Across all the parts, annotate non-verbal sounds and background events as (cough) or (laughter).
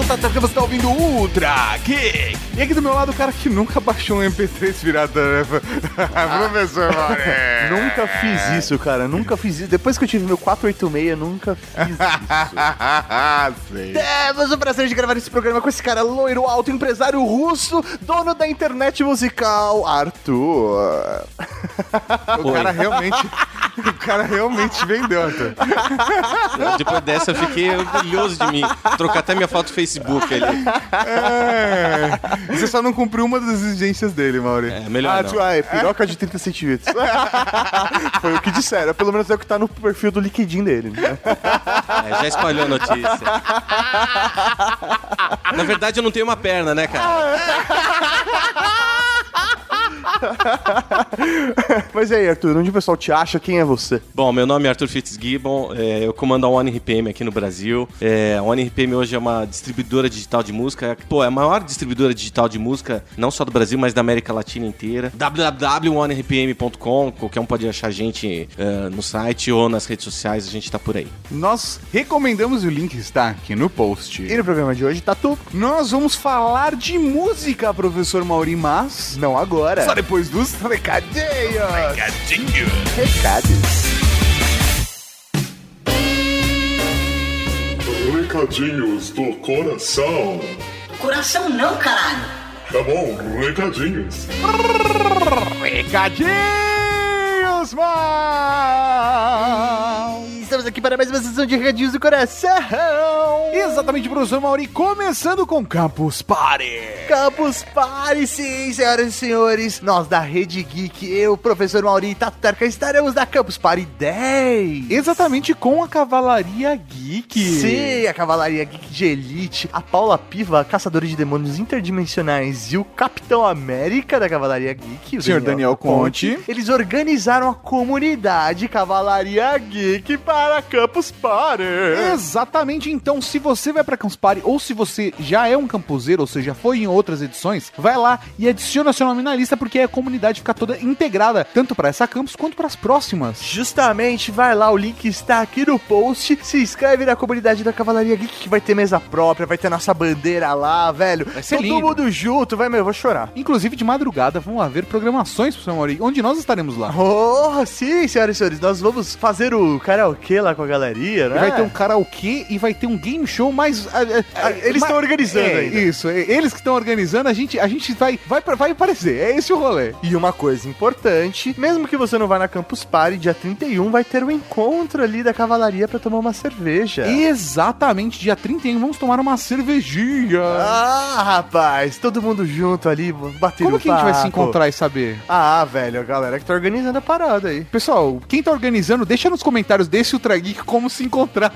Eu sou o Tata, você tá ouvindo Ultra Geek. E aqui do meu lado o cara que nunca baixou um MP3 pirata, né? (laughs) Professor Mauré. Nunca fiz isso, cara. Nunca fiz isso. Depois que eu tive meu 486, nunca fiz isso. (laughs) Sei. Temos o prazer de gravar esse programa com esse cara loiro, alto, empresário russo, dono da internet musical, Arthur. O cara realmente. O cara realmente vendeu, Arthur. Depois dessa eu fiquei orgulhoso de mim. Trocar até minha foto do Facebook ali. É. Você só não cumpriu uma das exigências dele, Mauri. É, melhor Ah, não. tio, ah, é piroca de 30 centímetros. (laughs) Foi o que disseram. Pelo menos é o que tá no perfil do LinkedIn dele. né? É, já espalhou a notícia. (laughs) Na verdade, eu não tenho uma perna, né, cara? (laughs) (laughs) Mas e aí, Arthur, onde o pessoal te acha? Quem é você? Bom, meu nome é Arthur Fitzgibbon, é, eu comando a One RPM aqui no Brasil. É, a One RPM hoje é uma distribuidora digital de música. Pô, é a maior distribuidora digital de música, não só do Brasil, mas da América Latina inteira. www.onerpm.com, qualquer um pode achar a gente é, no site ou nas redes sociais, a gente tá por aí. Nós recomendamos e o link está aqui no post. E no programa de hoje, Tatu? Nós vamos falar de música, professor Mauri, mas Não agora. Só depois dos recadinhos. Recados. Recadinhos do coração. Coração não, caralho. Tá bom, recadinhos. Recadinhos, mal. Aqui para mais uma sessão de recadinhos do coração. Exatamente, professor Mauri, começando com Campus Party. Campus Party, sim, senhoras e senhores. Nós da Rede Geek, eu, professor Mauri e Tato Tarka, estaremos na Campus Party 10. Exatamente com a Cavalaria Geek. Sim, a Cavalaria Geek de Elite, a Paula Piva, a caçadora de demônios interdimensionais, e o Capitão América da Cavalaria Geek, o Senhor Daniel Conte. Eles organizaram a comunidade Cavalaria Geek para Campus Party. Exatamente, então se você vai pra Campus Party ou se você já é um campuseiro, ou seja, foi em outras edições, vai lá e adiciona seu nome na lista porque a comunidade fica toda integrada, tanto pra essa campus quanto pras próximas. Justamente, vai lá, o link está aqui no post. Se inscreve na comunidade da Cavalaria Geek, que vai ter mesa própria, vai ter nossa bandeira lá, velho. Vai ser Todo lindo. mundo junto, vai, meu, eu vou chorar. Inclusive, de madrugada vão haver programações, professor Mauri, onde nós estaremos lá. Oh, sim, senhoras e senhores, nós vamos fazer o karaokê lá com a galeria, né? Vai ter um karaokê e vai ter um game show, mas. ah, Ah, eles estão organizando é, ainda. Isso, é, eles que estão organizando, a gente, a gente vai, vai, vai aparecer. É esse o rolê. E uma coisa importante, mesmo que você não vá na Campus Party, dia 31 vai ter um encontro ali da cavalaria pra tomar uma cerveja. Exatamente, dia 31, vamos tomar uma cervejinha. Ah, rapaz, todo mundo junto ali, batendo Como que a gente vai se encontrar e saber? Ah, velho, a galera que tá organizando a parada aí. Pessoal, quem tá organizando, deixa nos comentários desse Ultra Geek como se encontrar.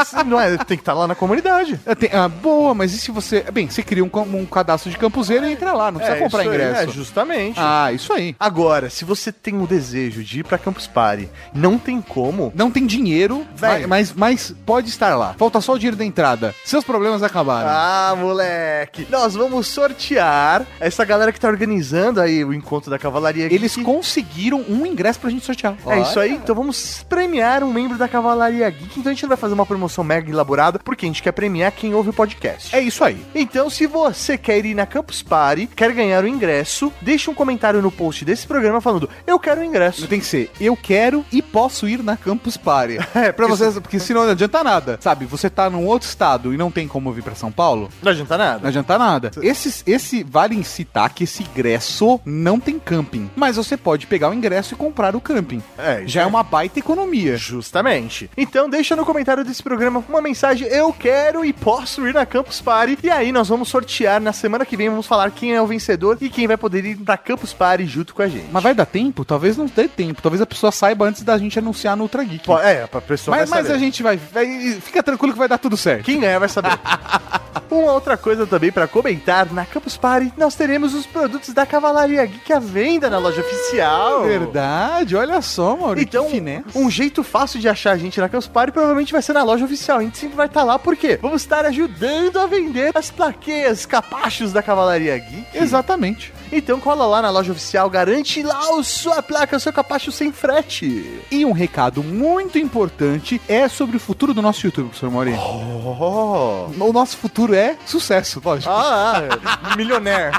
Isso não é, tem que estar lá na comunidade. É, tem- ah, boa, mas e se você. Bem, você cria um, um cadastro de campuseiro e entra lá, não precisa É, comprar isso aí, ingresso. É, justamente. ah, isso aí. Agora, se você tem o desejo de ir pra Campus Party, não tem como. Não tem dinheiro, Velho. mas, mas pode estar lá. Falta só o dinheiro da entrada. Seus problemas acabaram. Ah, moleque! Nós vamos sortear essa galera que tá organizando aí o encontro da Cavalaria Eles Geek. conseguiram um ingresso pra gente sortear. É isso aí, então vamos premiar um membro da Cavalaria Geek. Então a gente não vai fazer uma promoção mega elaborada, porque a gente quer premiar quem ouve o podcast. É isso aí. Então, se você quer ir na Campus Party, quer ganhar o ingresso, deixa um comentário no post desse programa falando: Eu quero o ingresso. Tem que ser, eu quero e posso ir na Campus Party. (laughs) É, pra vocês, porque senão não adianta nada. Sabe, você tá num outro estado e não tem como vir pra São Paulo, Não adianta não nada. adianta nada. Esse, esse vale citar que esse ingresso não tem camping. Mas você pode pegar o ingresso e comprar o camping. É, Já é aí. uma baita economia. Justamente. Então deixa no comentário desse programa uma mensagem: eu quero e posso ir na Campus Party. E aí nós vamos sortear na semana que vem, vamos falar quem é o vencedor e quem vai poder ir pra Campus Party junto com a gente. Mas vai dar tempo? Talvez não dê tempo. Talvez a pessoa saiba antes da gente anunciar no Ultra Geek. Pô, É, pra pessoa Mas, vai mas saber. a gente vai, vai- Fica tranquilo que vai dar tudo certo. Quem ganhar vai saber. (laughs) Uma outra coisa também pra comentar, na Campus Party nós teremos os produtos da Cavalaria Geek à venda na loja oficial. Verdade, olha só, Maurício. Então, um jeito fácil de achar a gente na Campus Party provavelmente vai ser na loja oficial. A gente sempre vai estar lá porque vamos estar ajudando a vender as plaqueias, capachos da Cavalaria Geek. Exatamente. Então cola lá na loja oficial, garante lá o sua placa, o seu capacho sem frete. E um recado muito importante é sobre o futuro do nosso YouTube, professor Mauri. Oh. O nosso futuro é sucesso, lógico. Ah, ah (laughs) milionaire.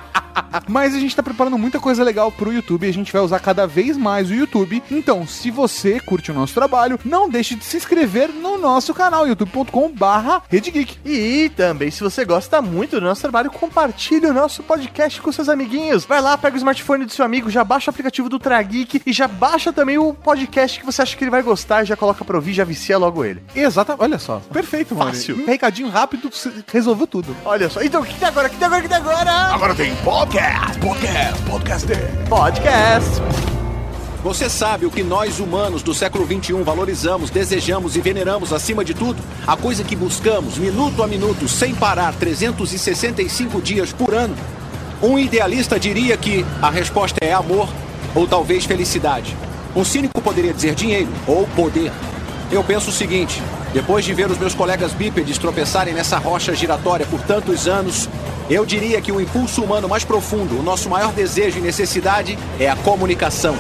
Mas a gente tá preparando muita coisa legal pro YouTube e a gente vai usar cada vez mais o YouTube. Então, se você curte o nosso trabalho, não deixe de se inscrever no nosso canal, youtube.com barra RedeGeek. E também, se você gosta muito do nosso trabalho, compartilhe o nosso podcast com seus amiguinhos. Vai lá, pega o smartphone do seu amigo, já baixa o aplicativo do Trageek e já baixa também o podcast que você acha que ele vai gostar e já coloca pra ouvir, já vicia logo ele. Exatamente, olha só. Perfeito, mano. Fácil. Um recadinho rápido, resolveu tudo. Olha só. Então, o que tem agora? O que tem agora? O que tem agora? Agora tem podcast, podcast, podcast. Podcast. Você sabe o que nós humanos do século 21 valorizamos, desejamos e veneramos acima de tudo? A coisa que buscamos minuto a minuto, sem parar, 365 dias por ano? Um idealista diria que a resposta é amor ou talvez felicidade. Um cínico poderia dizer dinheiro ou poder. Eu penso o seguinte: depois de ver os meus colegas bípedes tropeçarem nessa rocha giratória por tantos anos, eu diria que o impulso humano mais profundo, o nosso maior desejo e necessidade é a comunicação.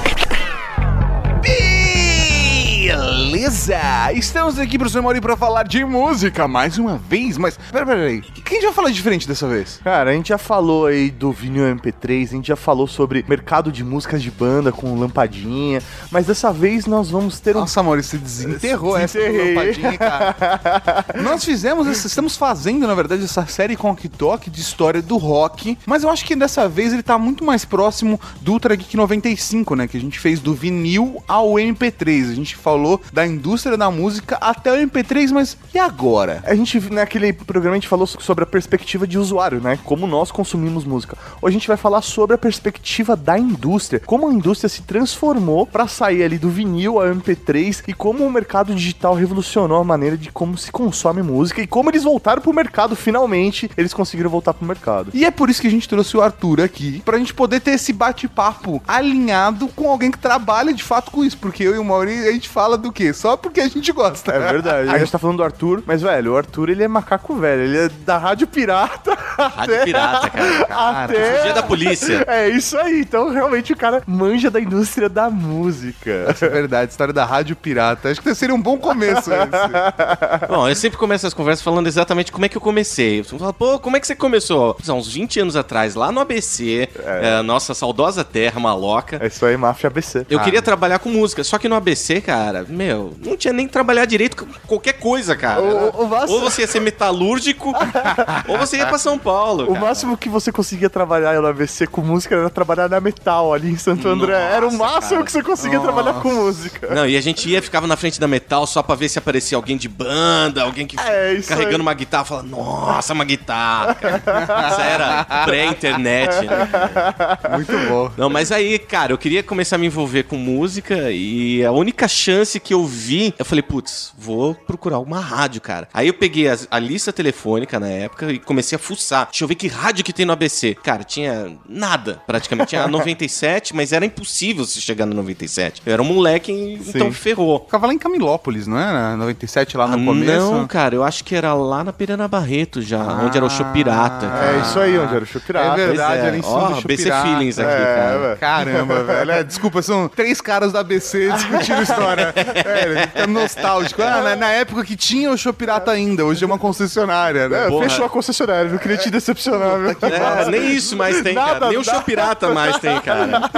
Beleza! Estamos aqui, professor Mauri, pra falar de música mais uma vez, mas... Pera, pera, peraí. O que a gente vai falar diferente dessa vez? Cara, a gente já falou aí do vinil MP3, a gente já falou sobre mercado de músicas de banda com lampadinha, mas dessa vez nós vamos ter um Nossa, Mauri, você desenterrou essa lampadinha, cara. Nós fizemos, essa, estamos fazendo, na verdade, essa série com Talk de história do rock, mas eu acho que dessa vez ele tá muito mais próximo do Ultra Geek 95, né? Que a gente fez do vinil ao MP3. A gente falou da indústria da música até o MP3, mas e agora? A gente, naquele programa, a gente falou sobre a perspectiva de usuário, né? Como nós consumimos música. Hoje a gente vai falar sobre a perspectiva da indústria. Como a indústria se transformou pra sair ali do vinil ao MP3 e como o mercado digital revolucionou a maneira de como se consome música e como eles voltaram pro mercado, finalmente. Eles conseguiram voltar pro mercado. E é por isso que a gente trouxe o Arthur aqui, pra gente poder ter esse bate-papo alinhado com alguém que trabalha de fato com isso, porque eu e o Mauri, a gente fala do quê? Só porque a gente gosta. É verdade. (laughs) A gente tá falando do Arthur, mas, velho, o Arthur, ele é macaco velho. Ele é da Rádio Pirata. (laughs) Rádio Pirata, cara. (laughs) Até... Fugia da polícia. É isso aí. Então, realmente, o cara manja da indústria da música. É verdade, história da Rádio Pirata. Acho que seria um bom começo esse. Bom, eu sempre começo as conversas falando exatamente como é que eu comecei. Você fala, pô, como é que você começou? Há uns 20 anos atrás, lá no ABC, é, nossa saudosa terra maloca. É isso aí, máfia ABC. Eu queria trabalhar com música, só que no ABC, cara, meu, não tinha nem que trabalhar direito com qualquer coisa, cara. O- o Ou você ia ser metalúrgico, (laughs) ou você ia pra São Paulo. O cara. máximo que você conseguia trabalhar no ABC com música era trabalhar na Metal, ali em Santo André. Era o Nossa, máximo cara. que você conseguia trabalhar com música. Não, e a gente ia, ficava na frente da metal só pra ver se aparecia alguém de banda, alguém que É, carregando aí. uma guitarra, falando, nossa, uma guitarra. cara." Isso era pré-internet, né? (laughs) Muito bom. Não, mas aí, cara, eu queria começar a me envolver com música e a única chance que eu vi, eu falei, putz, vou procurar uma rádio, cara. Aí eu peguei as- a, lista telefônica na época e comecei a fuçar. Deixa eu ver que rádio que tem no ABC. Cara, tinha nada, praticamente. Tinha (laughs) a 97, mas era impossível você chegar no 97. Eu era um moleque, então ferrou. Ficava lá em Camilópolis, não é? Na 97, lá no Ah, começo. Não, cara, eu acho que era lá na Perana Barreto já, onde era o Show Pirata. cara. É isso aí, onde era o show pirata. É verdade, é. era em cima Ó, do Show BC Pirata. Feelings aqui, É, cara. Caramba, velho. É, desculpa, são três caras da ABC discutindo história. É, fica nostálgico. Ah, na, na época que tinha o Show Pirata ainda, hoje é uma concessionária, né? É, fechou a concessionária, não queria te decepcionar, viu? É, nem isso mais tem, cara. Nada, Nem o show pirata mais tem, cara.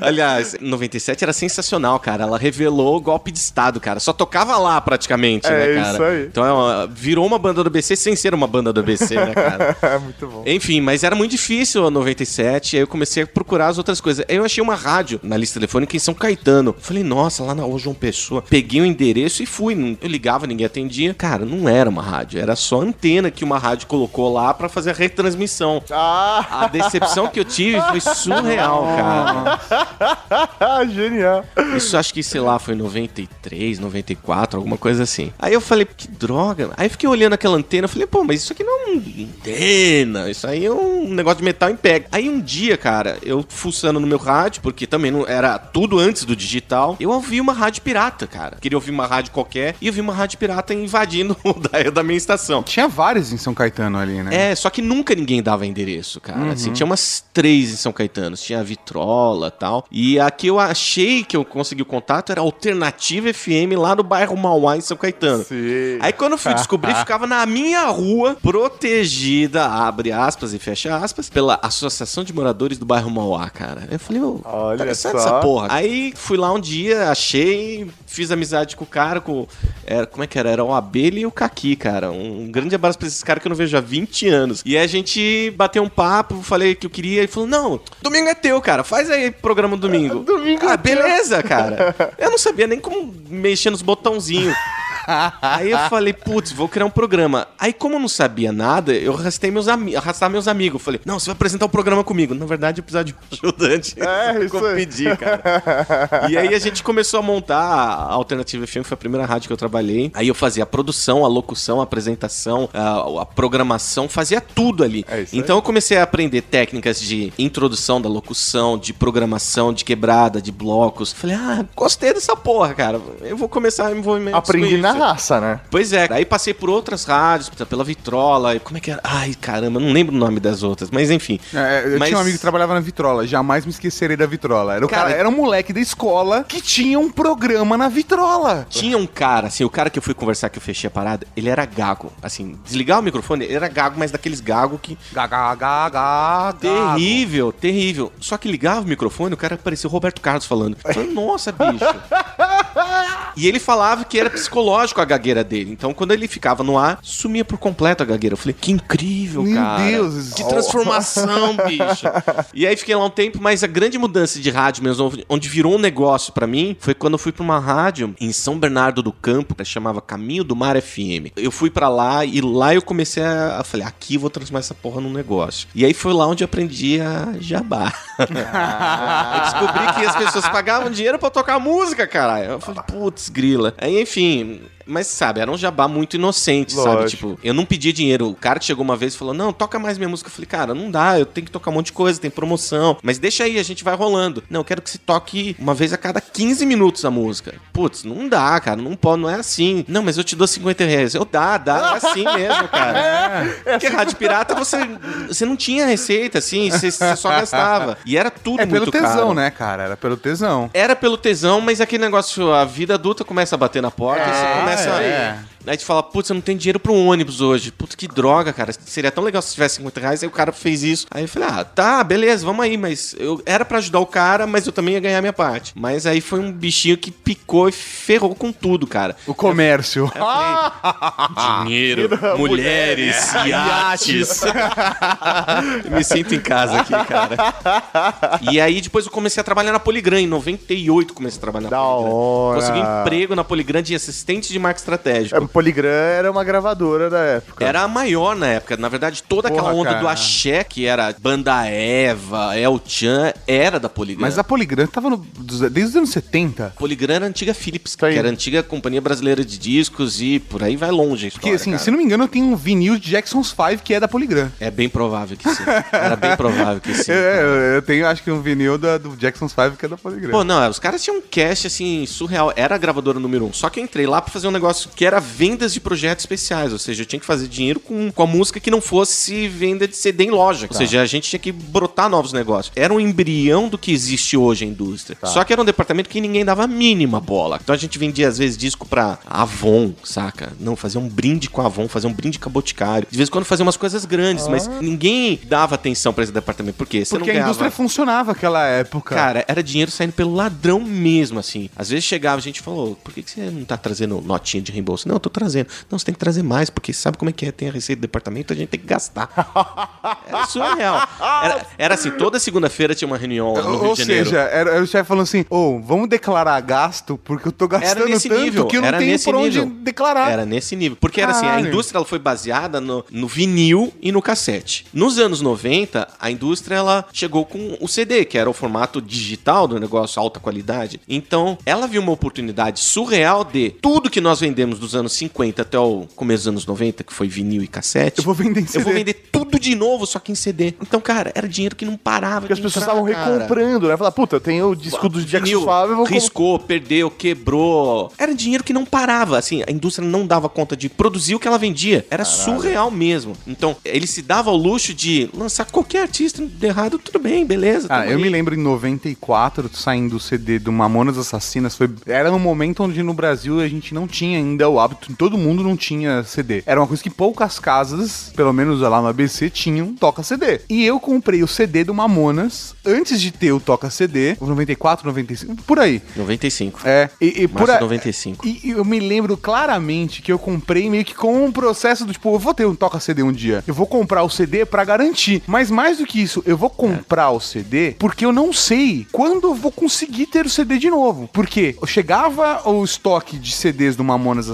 Aliás, 97 era sensacional, cara. Ela revelou o golpe de Estado, cara. Só tocava lá, praticamente, É, né, cara? isso aí. Então é uma- virou uma banda do ABC sem ser uma banda do ABC, né, cara? É (laughs) muito bom. Enfim, mas era muito difícil a 97, aí eu comecei a procurar as outras coisas. Aí eu achei uma rádio na lista telefônica em São Caetano. Falei, nossa, lá na Rua João Pessoa. Peguei o endereço e fui. Não- Eu ligava, ninguém atendia. Cara, não era uma rádio, era só a antena que uma rádio colocou lá pra fazer a retransmissão. Ah, A decepção que eu tive foi surreal, cara. (laughs) genial. Isso acho que, sei lá, foi em 93, 94, alguma coisa assim. Aí eu falei, que droga. Aí fiquei olhando aquela antena, falei, pô, mas isso aqui não é uma antena, isso aí é um negócio de metal em pé. Aí um dia, cara, eu fuçando no meu rádio, porque também não era tudo antes do digital, eu ouvi uma uma rádio pirata, cara. Queria ouvir uma rádio qualquer e eu vi uma rádio pirata invadindo (laughs) o da, da minha estação. Tinha vários em São Caetano ali, né? É, só que nunca ninguém dava endereço, cara. Assim, tinha umas três em São Caetano. Tinha a Vitrola e tal. E a que eu achei que eu consegui o contato era a Alternativa FM lá no bairro Mauá, em São Caetano. Sim. Aí quando eu fui descobrir, (laughs) ficava na minha rua, protegida, abre aspas e fecha aspas, pela Associação de Moradores do Bairro Mauá, cara. Eu falei, ô, Olha interessante só. essa porra. Aí fui lá um dia, achei, fiz amizade com o cara, com. Era, como é que era? Era o Abelha e o Kaki, cara. Um, um grande abraço pra esses caras que eu não vejo há 20 anos. E a gente bateu um papo, falei que eu queria, e falou: não, domingo é teu, cara. Faz aí programa domingo. (laughs) Domingo ah, é teu. beleza, cara. Eu não sabia nem como mexer nos botãozinhos. (laughs) Aí eu falei, putz, vou criar um programa. Aí, como eu não sabia nada, eu arrastei meus amigos, arrastar meus amigos. Falei, não, você vai apresentar o programa comigo. Na verdade, eu precisava de um ajudante. É, (laughs) isso aí. pedir, cara. E aí a gente começou a montar a Alternativa FM, foi a primeira rádio que eu trabalhei. Aí eu fazia a produção, a locução, a apresentação, a, a programação, fazia tudo ali. É isso aí. então eu comecei a aprender técnicas de introdução da locução, de programação, de quebrada, de blocos. Falei, ah, gostei dessa porra, cara. Eu vou começar a me envolver Aprendi na. Raça, né? Pois é, aí passei por outras rádios, pela Vitrola, e como é que era? Ai, caramba, não lembro o nome das outras, mas enfim. É, eu Mas- tinha um amigo que trabalhava na Vitrola, jamais me esquecerei da Vitrola. Era, o cara, Cara- era um moleque da escola que tinha um programa na Vitrola. Tinha um cara, assim, o cara que eu fui conversar que eu fechei a parada, ele era gago. Assim, desligar o microfone, ele era gago, mas daqueles gago que. Gaga, gaga, gaga. Terrível, terrível. Só que ligava o microfone, o cara parecia o Roberto Carlos falando. Falei, Nossa, bicho. (laughs) e ele falava que era psicológico a gagueira dele. Então, quando ele ficava no ar, sumia por completo a gagueira. Eu falei, que incrível, Meu cara. Deus. Que transformação, (laughs) bicho. E aí fiquei lá um tempo, mas a grande mudança de rádio mesmo, onde virou um negócio pra mim, foi quando eu fui pra uma rádio em São Bernardo do Campo, que chamava Caminho do Mar FM. Eu fui pra lá e lá eu comecei a, a falei, aqui eu vou transformar essa porra num negócio. E aí foi lá onde eu aprendi a jabá. (laughs) eu descobri que as pessoas pagavam dinheiro pra tocar música, caralho. Eu falei, putz, grila. Aí, enfim, mas sabe, era um jabá muito inocente, sabe? Lógico. Tipo, eu não pedi dinheiro. O cara que chegou uma vez e falou: Não, toca mais minha música. Eu falei, cara, não dá, eu tenho que tocar um monte de coisa, tem promoção. Mas deixa aí, a gente vai rolando. Não, eu quero que você toque uma vez a cada 15 minutos a música. Putz, não dá, cara, não pode, não é assim. Não, mas eu te dou 50 reais. Eu dá, dá, é assim mesmo, cara. (laughs) Porque rádio pirata você, você não tinha receita, assim, você, você só gastava. E era tudo É pelo muito tesão, caro. né, cara? Era pelo tesão. Era pelo tesão, mas aquele negócio, a vida adulta começa a bater na porta e você começa é. Aí tu fala, putz, eu não tenho dinheiro pra um ônibus hoje. Putz, que droga, cara. Seria tão legal se tivesse 50 reais. Aí o cara fez isso. Aí eu falei, ah, tá, beleza, vamos aí. Mas eu era pra ajudar o cara, mas eu também ia ganhar minha parte. Mas aí foi um bichinho que picou e ferrou com tudo, cara. O comércio. Eu falei, dinheiro, (laughs) mulheres, (laughs) iates. Eu (laughs) Me sinto em casa aqui, cara. E aí depois eu comecei a trabalhar na Poligram. Em 98 comecei a trabalhar na Da Poligram. hora. Consegui emprego na Poligram de assistente de marketing estratégico. É, Poligram era uma gravadora da época. Era a maior na época. Na verdade, toda aquela Porra, onda cara. do axé, que era Banda Eva, El Chan, era da Poligram. Mas a Poligram tava no, desde os anos 70. Poligram era a antiga Philips, aí. que era a antiga Companhia Brasileira de Discos e por aí vai longe a Porque, história, assim, cara. se não me engano, eu tenho um vinil de Jackson's 5 que é da Poligram. É bem provável que sim. Era bem provável que sim. (laughs) É, eu, eu tenho, acho que um vinil da- do Jackson's 5 que é da Poligram. Pô, não, os caras tinham um cast, assim, surreal. Era a gravadora número um. Só que eu entrei lá pra fazer um negócio que era vendas de projetos especiais. Ou seja, eu tinha que fazer dinheiro com, com a música que não fosse venda de CD em loja. Ou seja, a gente tinha que brotar novos negócios. Era um embrião do que existe hoje a indústria. Só que era um departamento que ninguém dava a mínima bola. Então a gente vendia, às vezes, disco pra Avon, saca? Não, fazer um brinde com a Avon, fazer um brinde com a Boticário. De vez em quando fazia umas coisas grandes, mas ninguém dava atenção pra esse departamento. Por quê? Você Porque não a ganhava... indústria funcionava naquela época. Cara, era dinheiro saindo pelo ladrão mesmo, assim. Às vezes chegava a gente falou, por que, que você não tá trazendo notinha de reembolso? Não, eu tô trazendo. Não, você tem que trazer mais, porque sabe como é que é? Tem a receita do departamento, a gente tem que gastar. Era surreal. Era, era assim, toda segunda-feira tinha uma reunião lá no Rio Ou de Janeiro. seja, era, era o chefe falando assim: Ô, vamos declarar gasto, porque eu tô gastando nesse tanto nível, que eu não era tenho por onde nível. declarar. Era nesse nível. Porque era assim, a Caralho. indústria ela foi baseada no, no vinil e no cassete. Nos anos 90, a indústria ela chegou com o CD, que era o formato digital do negócio, alta qualidade. Então, ela viu uma oportunidade surreal de tudo que nós vendemos dos anos 50 até o começo dos anos 90, que foi vinil e cassete, Eu vou vender em eu vou CD. vender tudo de novo, só que em CD. Então, cara, era dinheiro que não parava. Porque as pessoas estavam recomprando, né? Falar, puta, eu tenho o disco do Jack Vinil, Suave, eu vou com- riscou, perdeu, quebrou. Era dinheiro que não parava. Assim, a indústria não dava conta de produzir o que ela vendia. Era surreal mesmo. Então, ele se dava ao luxo de lançar qualquer artista de errado, tudo bem, beleza. Ah, eu aí. me lembro em 94, saindo o CD do Mamonas Assassinas, foi, era no momento onde no Brasil a gente não tinha ainda o hábito, todo mundo não tinha CD. Era uma coisa que poucas casas, pelo menos lá no ABC, tinham toca CD. E eu comprei o CD do Mamonas antes de ter o toca CD, 94, 95, por aí. 95. É, e, e por de a- 95. E, e eu me lembro claramente que eu comprei meio que com um processo do tipo, eu vou ter um toca CD um dia. Eu vou comprar o CD pra garantir. Mas mais do que isso, eu vou comprar o CD porque eu não sei quando eu vou conseguir ter o CD de novo. Porque eu chegava o estoque de CDs do Mamonas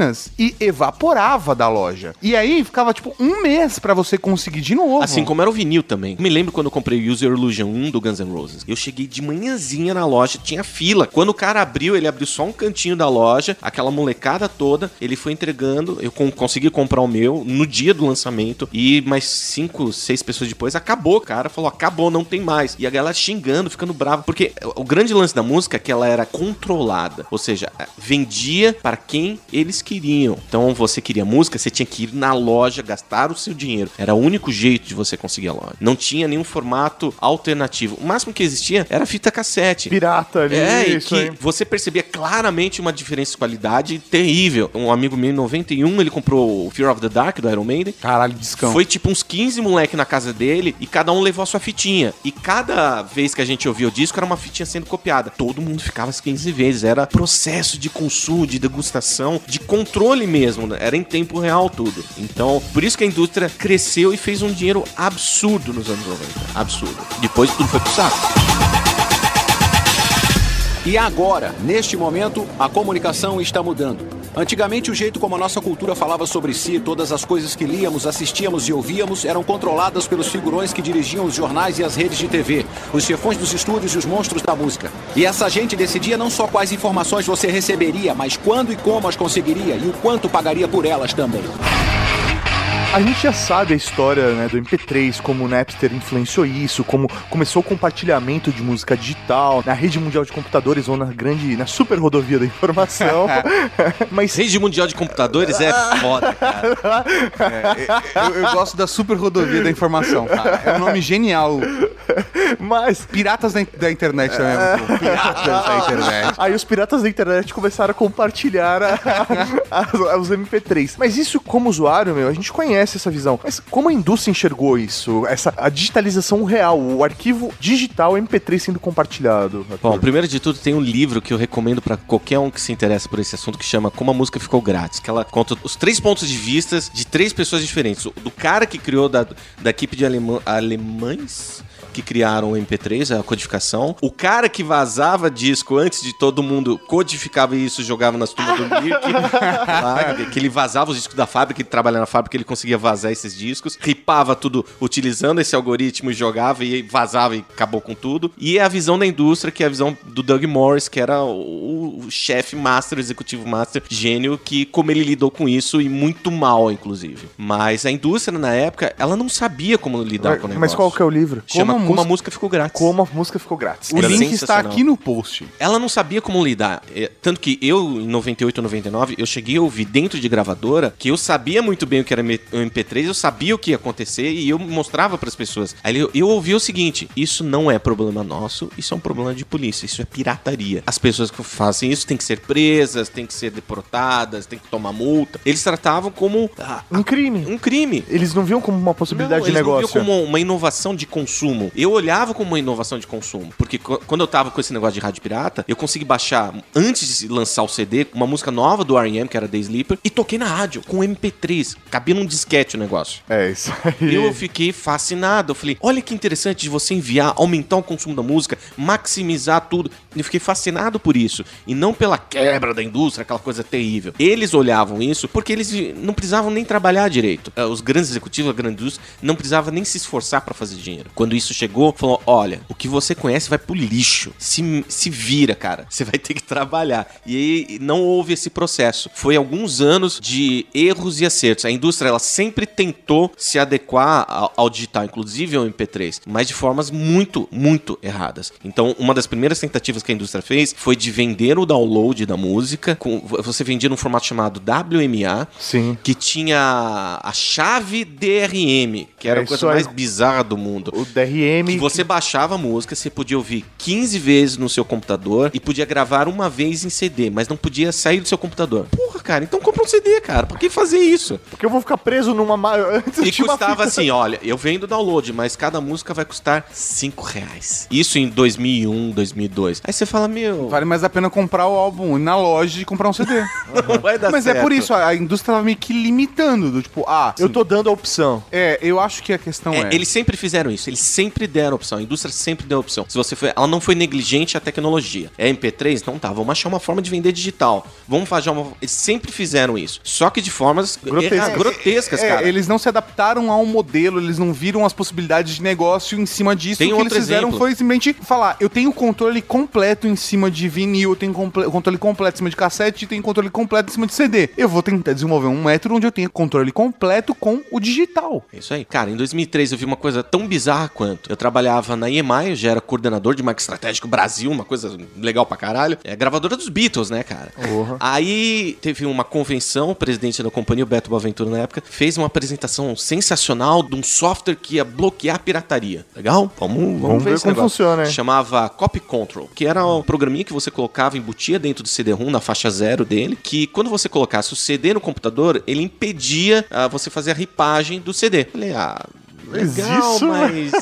Assassinas e evaporava da loja. E aí ficava tipo um mês pra você conseguir de novo. Assim como era o vinil também. Me lembro quando eu comprei o User Illusion 1 do Guns N' Roses. Eu cheguei de manhãzinha na loja, tinha fila. Quando o cara abriu, ele abriu só um cantinho da loja, aquela molecada toda, ele foi entregando. Eu con- consegui comprar o meu no dia do lançamento. E mais cinco, seis pessoas depois, acabou, cara. Falou, acabou, não tem mais. E a galera xingando, ficando brava. Porque o grande lance da música é que ela era controlada. Ou seja, vendia para quem eles queriam. Então você queria música, você tinha que ir na loja, gastar o seu dinheiro. Era o único jeito de você conseguir a loja. Não tinha nenhum formato alternativo. O máximo que existia era fita cassete. Pirata ali, É, e isso que aí. você percebia claramente uma diferença de qualidade terrível. Um amigo meu em 91, ele comprou o Fear of the Dark do Iron Maiden. Caralho, discão. Foi tipo uns 15 moleque na casa dele e cada um levou a sua fitinha. E cada vez que a gente ouvia o disco era uma fitinha sendo copiada. Todo mundo ficava as 15 vezes. Era processo de consumo, de degustação, de controle mesmo. né? Era em tempo real tudo. Então, por isso que a indústria cresceu e fez um dinheiro absurdo nos anos 90. Absurdo. Depois tudo foi pro saco. E agora, neste momento, a comunicação está mudando. Antigamente, o jeito como a nossa cultura falava sobre si, todas as coisas que líamos, assistíamos e ouvíamos eram controladas pelos figurões que dirigiam os jornais e as redes de TV, os chefões dos estúdios e os monstros da música. E essa gente decidia não só quais informações você receberia, mas quando e como as conseguiria e o quanto pagaria por elas também. A gente já sabe a história né, do MP3, como o Napster influenciou isso, como começou o compartilhamento de música digital na rede mundial de computadores ou na grande, na super rodovia da informação. (laughs) (laughs) Mas Rede Mundial de Computadores é foda, cara. Eu, eu gosto da super rodovia da informação, cara. É um nome genial. mas Piratas da, da internet também. é. Piratas da internet. Aí os piratas da internet começaram a compartilhar a- a- os MP3. Mas isso, como usuário, meu, a gente conhece essa visão. Mas como a indústria enxergou isso? Essa, a digitalização real, o arquivo digital MP3 sendo compartilhado. Bom, Arthur? primeiro de tudo, tem um livro que eu recomendo pra qualquer um que se interessa por esse assunto que chama Como a Música Ficou Grátis, que ela conta os três pontos de vista de três pessoas diferentes. Do cara que criou da, da equipe de alemã, alemães que criaram o MP3, a codificação. O cara que vazava disco antes de todo mundo codificava isso e jogava nas tumbas do Mirk. (laughs) Que ele vazava os discos da fábrica, ele trabalhava na fábrica, ele conseguia vazar esses discos. Ripava tudo utilizando esse algoritmo e jogava e vazava e acabou com tudo. E é a visão da indústria, que é a visão do Doug Morris, que era o, o chefe master, executivo master, gênio, que como ele lidou com isso e muito mal, inclusive. Mas a indústria, na época, ela não sabia como lidar com o negócio. Mas qual que é o livro? Chama Como a Como a música- música ficou grátis. Como a música ficou grátis. O Era link está aqui no post. Ela não sabia como lidar. É, Tanto que eu, em 98, 99, eu cheguei a ouvir dentro de gravadora que eu sabia muito bem o que era M- o MP3, eu sabia o que ia acontecer e eu mostrava pras pessoas. Aí eu, eu ouvi o seguinte: isso não é problema nosso, isso é um problema de polícia, isso é pirataria. As pessoas que fazem isso têm que ser presas, têm que ser deportadas, têm que tomar multa. Eles tratavam como ah, Um crime. um crime. Eles não viam como uma possibilidade Não, de eles não negócio. viam como uma inovação de consumo. Eu olhava como uma inovação de consumo. Porque quando eu tava com esse negócio de rádio pirata, eu consegui baixar, antes de lançar o CD, uma música nova do R.E.M., que era The Sleeper, e toquei na rádio, com MP3. Cabia num disquete o negócio. É isso aí. Eu fiquei fascinado. Eu falei, olha que interessante de você enviar, aumentar o consumo da música, maximizar tudo. Eu fiquei fascinado por isso. E não pela quebra da indústria, aquela coisa terrível. Eles olhavam isso porque eles não precisavam nem trabalhar direito. Eh, Os grandes executivos, a grande indústria, não precisavam nem se esforçar para fazer dinheiro. Quando isso chegou falou: olha, o que você conhece vai pro lixo. Se, se vira, cara. Você vai ter que trabalhar. E aí não houve esse processo. Foi alguns anos de erros e acertos. A indústria ela sempre tentou se adequar ao, ao digital, inclusive ao MP3, mas de formas muito, muito erradas. Então, uma das primeiras tentativas que a indústria fez foi de vender o download da música. Com, você vendia num formato chamado WMA, Sim. que tinha a chave DRM, que era É a coisa mais bizarra do mundo. O DRM. Que você baixava a música, você podia ouvir 15 vezes no seu computador e podia gravar uma vez em CD, mas não podia sair do seu computador. Porra, cara, então compra um CD, cara. Pra que fazer isso? Porque eu vou ficar preso numa. ma- (laughs) Antes eu E uma custava assim, olha, eu vendo download, mas cada música vai custar 5 reais. Isso em 2001, 2002. Aí você fala, meu, Vale mais a pena comprar o álbum na loja e comprar um CD. não (laughs) vai dar Mas é certo. por isso, a a indústria tava meio que limitando, do tipo, ah, Eu tô dando a opção. É, eu acho que a questão é. É, eles sempre fizeram isso, eles sempre deram opção, a indústria sempre deu opção. Se você foi, ela não foi negligente à tecnologia. É MP3, então tá, vamos achar uma forma de vender digital. Vamos fazer uma, eles sempre fizeram isso. Só que de formas Grotescas. erra- grotescas, É, cara. eles não se adaptaram ao modelo, eles não viram as possibilidades de negócio em cima disso. Tem o que eles fizeram exemplo. foi simplesmente falar: eu tenho controle completo em cima de vinil, eu tenho controle completo em cima de cassete, e tenho controle completo em cima de CD. Eu vou tentar desenvolver um método onde eu tenha controle completo com o digital. É isso aí. Cara, em 2003 eu vi uma coisa tão bizarra quanto. Eu trabalhava na EMI, eu já era coordenador de marketing estratégico Brasil, uma coisa legal pra caralho. É gravadora dos Beatles, né, cara? Aí teve uma convenção, o presidente da companhia, o Beto Boaventura na época, fez uma apresentação sensacional de um software que ia bloquear a pirataria. Legal? Vamos, vamos, Vamos ver esse como funciona, hein? Chamava Copy Control, que era um programinha que você colocava, embutia dentro do CD-ROM, na faixa zero dele, que quando você colocasse o CD no computador, ele impedia ah, você fazer a ripagem do CD. Falei, ah... Legal, isso, mas.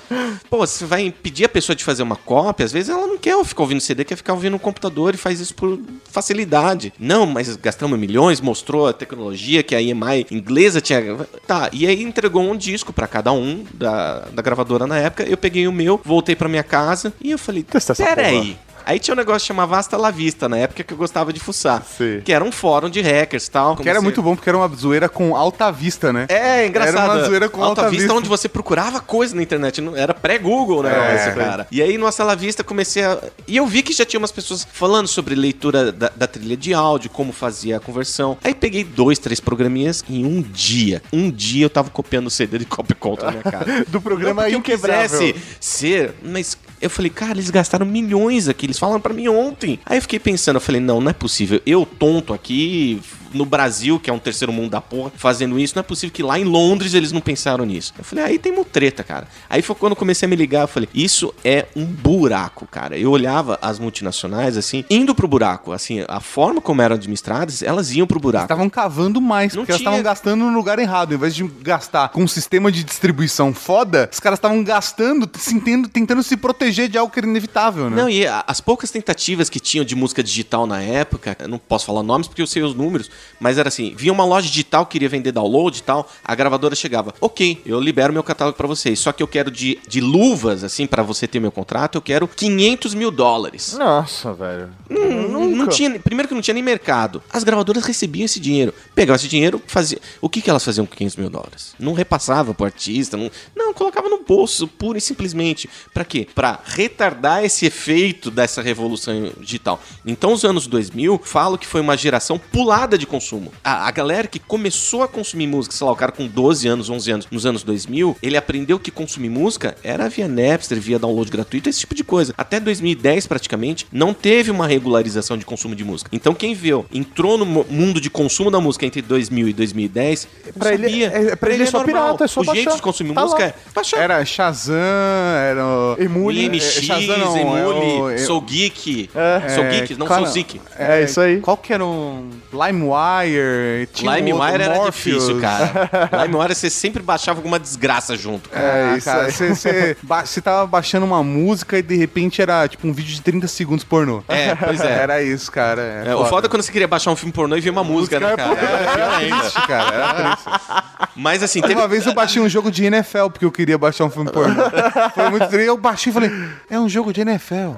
(laughs) Pô, você vai impedir a pessoa de fazer uma cópia, às vezes ela não quer ficar ouvindo CD, quer ficar ouvindo no computador e faz isso por facilidade. Não, mas gastamos milhões, mostrou a tecnologia que a EMI inglesa tinha. Tá, e aí entregou um disco pra cada um da, da gravadora na época. Eu peguei o meu, voltei pra minha casa e eu falei: Testa essa Pera porra." Aí. Aí tinha um negócio que chamava Hasta La Vista, na época que eu gostava de fuçar. Sim. Que era um fórum de hackers e tal. Que era muito bom porque era uma zoeira com alta vista, né? É, engraçado. Era uma zoeira com Alta, alta vista, onde você procurava coisa na internet. Era pré-Google, né? É, esse cara. E aí, no Sala Vista, comecei a. E eu vi que já tinha umas pessoas falando sobre leitura da, da trilha de áudio, como fazia a conversão. Aí peguei dois, três programinhas em um dia. Um dia eu tava copiando o CD de (laughs) Copy Control na minha cara. Do programa Não porque eu Inquebrável. quisesse ser, mas eu falei, cara, eles gastaram milhões aqui, eles falaram pra mim ontem. Aí eu fiquei pensando, eu falei, não, não é possível. Eu, tonto aqui, no Brasil, que é um terceiro mundo da porra, fazendo isso, não é possível que lá em Londres eles não pensaram nisso. Eu falei, aí tem uma treta, cara. Aí foi quando eu comecei a me ligar, eu falei, isso é um buraco, cara. Eu olhava as multinacionais, assim, indo pro buraco. Assim, a forma como eram administradas, elas iam pro buraco. Estavam cavando mais, Não porque elas tinha- estavam gastando no lugar errado. Em vez de gastar com um sistema de distribuição foda, os caras estavam gastando, sentindo, tentando se proteger de algo que era inevitável, né? Não, e as poucas tentativas que tinham de música digital na época, eu não posso falar nomes porque eu sei os números, mas era assim, vinha uma loja digital que queria vender download e tal, a gravadora chegava, ok, eu libero meu catálogo pra vocês, só que eu quero de, de luvas, assim, pra você ter meu contrato, eu quero 500 mil dólares. Nossa, velho. Não, não tinha, primeiro que não tinha nem mercado. As gravadoras recebiam esse dinheiro. Pegavam esse dinheiro, fazia. O que, que elas faziam com 500 mil dólares? Não repassava pro artista, não, não colocava no bolso, pura e simplesmente. Pra quê? Pra retardar esse efeito dessa revolução digital. Então, os anos 2000, falo que foi uma geração pulada de consumo. A, a galera que começou a consumir música, sei lá, o cara com 12 anos, 11 anos, nos anos 2000, ele aprendeu que consumir música era via Napster, via download gratuito, esse tipo de coisa. Até 2010, praticamente, não teve uma regularização de consumo de música. Então, quem viu, entrou no mundo de consumo da música entre 2000 e 2010, não Pra ele- sabia. é- pra ele é só pirata, é só O jeito baixar. de consumir Tá música lá. é baixar. Era Shazam, era. o- Emule. IMX, é, Shazam não, é Emule, o- é- Sou Geek. É. Sou Geek, não cara, sou Zik. É isso aí. Qual que era um. LimeWire? Tinha um LimeWire outro, era Morpheus. difícil, cara. (laughs) LimeWire você sempre baixava alguma desgraça junto. cara. É, É, isso cara, você, você, (laughs) ba- você tava baixando uma música e de repente era tipo um vídeo de 30 segundos pornô. É, pois é. (laughs) Era isso. cara. É, É, o foda é quando você queria baixar um filme pornô e ver uma música, né, cara? Era pior ainda. triste, cara. Era triste. Mas assim, teve... Uma vez eu baixei um jogo de NFL porque eu queria baixar um filme pornô. Foi muito triste. Eu baixei e falei, é um jogo de NFL.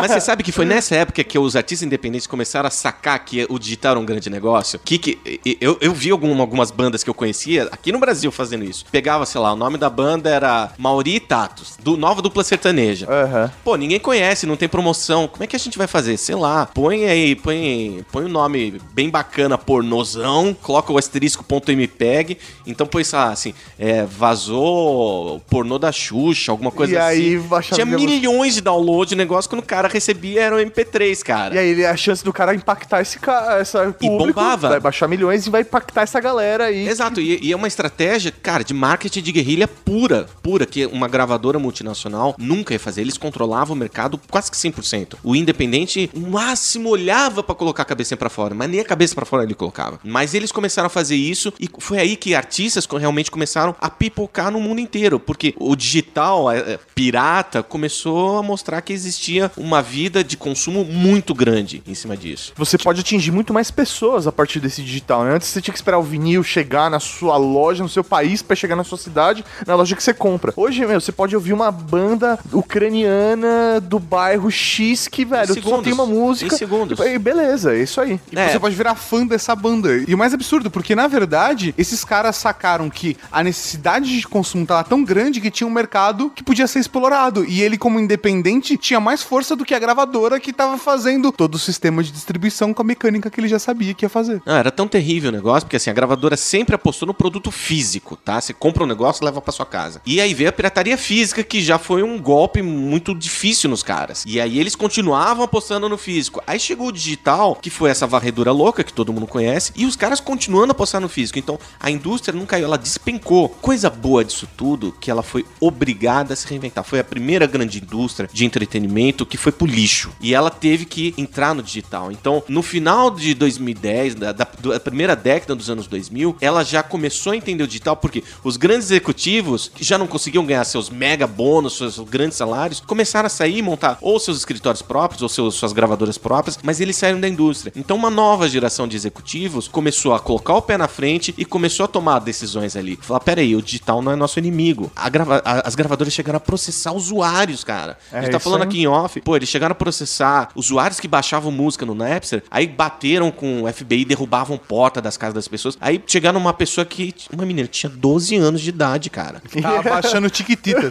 Mas você sabe que foi nessa época que os artistas independentes começaram a sacar que o digital era um grande negócio? Que, que eu, eu vi algum- algumas bandas que eu conhecia aqui no Brasil fazendo isso. Pegava, sei lá, o nome da banda era Mauri Tatos, do Nova Dupla Sertaneja. Aham. Pô, ninguém conhece, não tem promoção. Como é que a gente vai fazer? Sei lá, põe aí, põe, põe o nome bem bacana, pornozão, coloca o asterisco ponto .mpeg, então põe, sei lá, assim, é, vazou pornô da Xuxa, alguma coisa E aí, assim. baixava Tinha milhões de download de negócio quando o cara recebia era o MP3, cara. E aí a chance do cara impactar esse cara, essa público, vai baixar milhões e vai impactar essa galera aí. Exato, e, e é uma estratégia, cara, de marketing de guerrilha pura, pura, que uma gravadora multinacional nunca ia fazer. Eles controlavam o mercado quase que 100%. O independente, o máximo, olhava pra colocar a cabeça pra fora, mas nem a cabeça pra fora ele colocava. Mas eles começaram a fazer isso e foi aí que artistas realmente começaram a pipocar no mundo inteiro, porque o digital pirata começou a mostrar que existia uma vida de consumo muito grande em cima disso. Você pode atingir muito mais pessoas a partir desse digital, né? Antes você tinha que esperar o vinil chegar na sua loja, no seu país, pra chegar na sua cidade, na loja que você compra. Hoje, meu, você pode ouvir uma banda ucraniana do bairro X que, velho, só tem uma música. Em segundos. E beleza, é isso aí. E É. você pode virar fã dessa banda. E o mais absurdo, porque na verdade, esses caras sacaram que a necessidade de consumo tava tão grande que tinha um mercado que podia ser explorado. E ele, como independente, tinha mais força do que a gravadora que tava fazendo todo o sistema de distribuição com a mecânica que ele já sabia que ia fazer. Não, era tão terrível o negócio, porque assim, a gravadora sempre apostou no produto físico, tá? Você compra um negócio leva pra sua casa. E aí veio a pirataria física, que já foi um golpe muito difícil nos caras. E aí eles continuavam apostando no físico. Aí chegou o digital, que foi essa varredura louca que todo mundo conhece, e os caras continuando a apostar no físico. Então a indústria não caiu, ela despencou. Coisa boa disso tudo, que ela foi obrigada a se reinventar. Foi a primeira grande indústria de entretenimento que foi pro lixo. E ela teve que entrar no digital. Então, no final de 2010, da, da- da primeira década dos anos 2000, ela já começou a entender o digital, porque os grandes executivos, que já não conseguiam ganhar seus mega bônus, seus grandes salários, começaram a sair e montar ou seus escritórios próprios, ou seus, suas gravadoras próprias, mas eles saíram da indústria. Então, uma nova geração de executivos começou a colocar o pé na frente e começou a tomar decisões ali. Falar, peraí, o digital não é nosso inimigo. Grava- as gravadoras chegaram a processar usuários, cara. a gente tá isso falando aí. aqui em off, pô, eles chegaram a processar usuários que baixavam música no Napster, aí bateram com o FBI, derrubavam porta das casas das pessoas. Aí chegaram uma pessoa que, uma menina que tinha 12 anos de idade, cara. Tava (laughs) baixando tiquititas.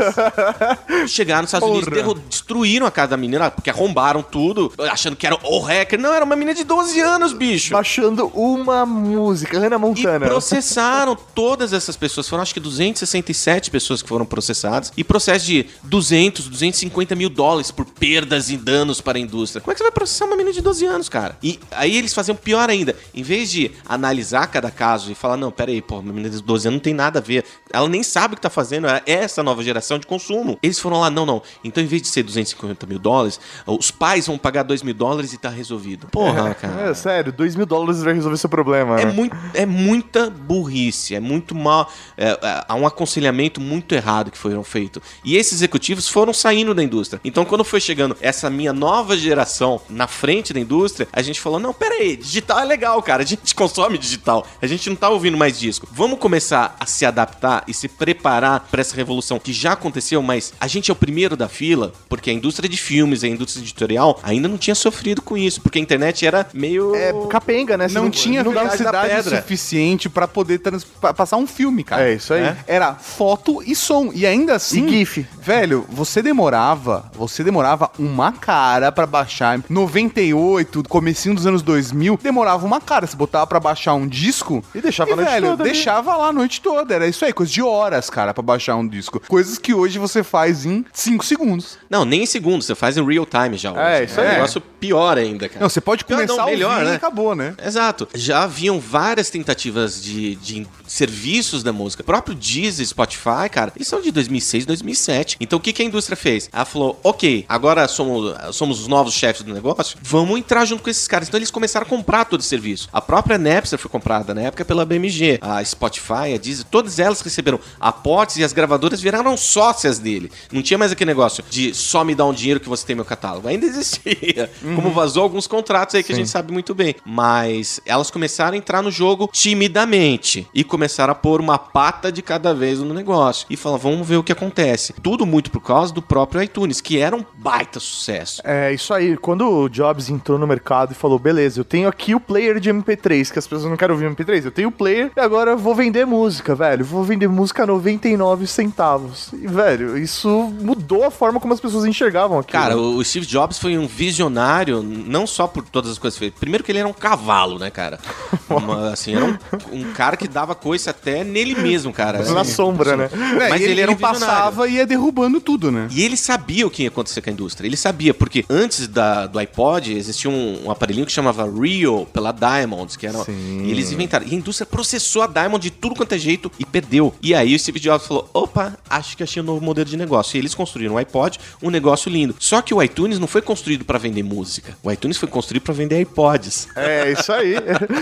Chegaram nos Estados Unidos, derru- destruíram a casa da menina, porque arrombaram tudo, achando que era o hacker. Não, era uma menina de 12 anos, bicho. Baixando uma música, Hannah E Montana. processaram todas essas pessoas. Foram acho que 267 pessoas que foram processadas. E processo de 200, 250 mil dólares por perdas e danos para a indústria. Como é que você vai processar uma menina de 12 anos, cara? E aí eles faziam pior ainda. Em vez de analisar cada caso e falar, não, peraí, pô, uma menina de 12 anos não tem nada a ver. Ela nem sabe o que tá fazendo. É essa nova geração de consumo. Eles foram lá, não, não. Então, em vez de ser 250 mil dólares, os pais vão pagar 2 mil dólares e tá resolvido. Porra, cara. É, sério, 2 mil dólares vai resolver seu problema. É, né? muito, é muita burrice, é muito mal. É, é, há um aconselhamento muito errado que foram feito. E esses executivos foram saindo da indústria. Então, quando foi chegando essa minha nova geração na frente da indústria, a gente falou: não, pera aí, digital é legal, cara. A gente (laughs) consome digital. A gente não tá ouvindo mais disco. Vamos começar a se adaptar e se preparar para essa revolução que já aconteceu, mas a gente é o primeiro da fila, porque a indústria de filmes, a indústria editorial ainda não tinha sofrido com isso, porque a internet era meio. É capenga, né? Você Não tinha não velocidade pedra. suficiente pra poder trans- pa- passar um filme, cara. É isso aí. É. Era foto e som. E ainda assim. E GIF. Velho, você demorava. Você demorava uma cara pra baixar. 98, comecinho dos anos 2000, demorava uma cara. Você botava pra baixar um disco. E deixava a noite velho, toda ali. deixava lá a noite toda. Era isso aí, coisa de horas, cara, pra baixar um disco. Coisas que hoje você faz em 5 segundos. Não, nem em segundos, você faz em real time já. É, hoje. isso um aí. negócio pior ainda, cara. Não, você pode Pior começar não, ouvir melhor, né? e acabou, né? Exato. Já haviam várias tentativas de, de serviços da música. O próprio Deezer, Spotify, cara, eles são de 2006, 2007. Então o que, que a indústria fez? Ela falou, ok, agora somos, somos os novos chefes do negócio, vamos entrar junto com esses caras. Então eles começaram a comprar todo o serviço. A própria Napster foi comprada na época pela BMG. A Spotify, a Deezer, todas elas receberam aportes e as gravadoras viraram sócias dele. Não tinha mais aquele negócio de só me dar um dinheiro que você tem meu catálogo. Ainda existia. (laughs) como vazou alguns contratos aí que a gente sabe muito bem. Mas elas começaram a entrar no jogo timidamente e começaram a pôr uma pata de cada vez no negócio e falar, vamos ver o que acontece. Tudo muito por causa do próprio iTunes, que era um baita sucesso. É, isso aí. Quando o Jobs entrou no mercado e falou, beleza, eu tenho aqui o player de MP3, que as pessoas não querem ouvir MP3, eu tenho o player e agora eu vou vender música, velho. Vou vender música a 99 centavos. E, velho, isso mudou a forma como as pessoas enxergavam aquilo. Cara, o Steve Jobs foi um visionário, não só por todas as coisas que fez. Primeiro que ele era um cavalo, né, cara? (laughs) Uma, assim, era um, um cara que dava coice até nele mesmo, cara. na Assim, sombra, né? É, Mas e ele era um visionário. passava e ia derrubando tudo, né? E ele sabia o que ia acontecer com a indústria. Ele sabia, porque antes da, do iPod existia um, um aparelhinho que chamava Rio pela Diamond, que era. Sim. E eles inventaram. E a indústria processou a Diamond de tudo quanto é jeito e perdeu. E aí o Steve Jobs falou: opa, acho que achei um novo modelo de negócio. E eles construíram o iPod, um negócio lindo. Só que o iTunes não foi construído pra vender música. O iTunes foi construído pra vender iPods. É, isso aí.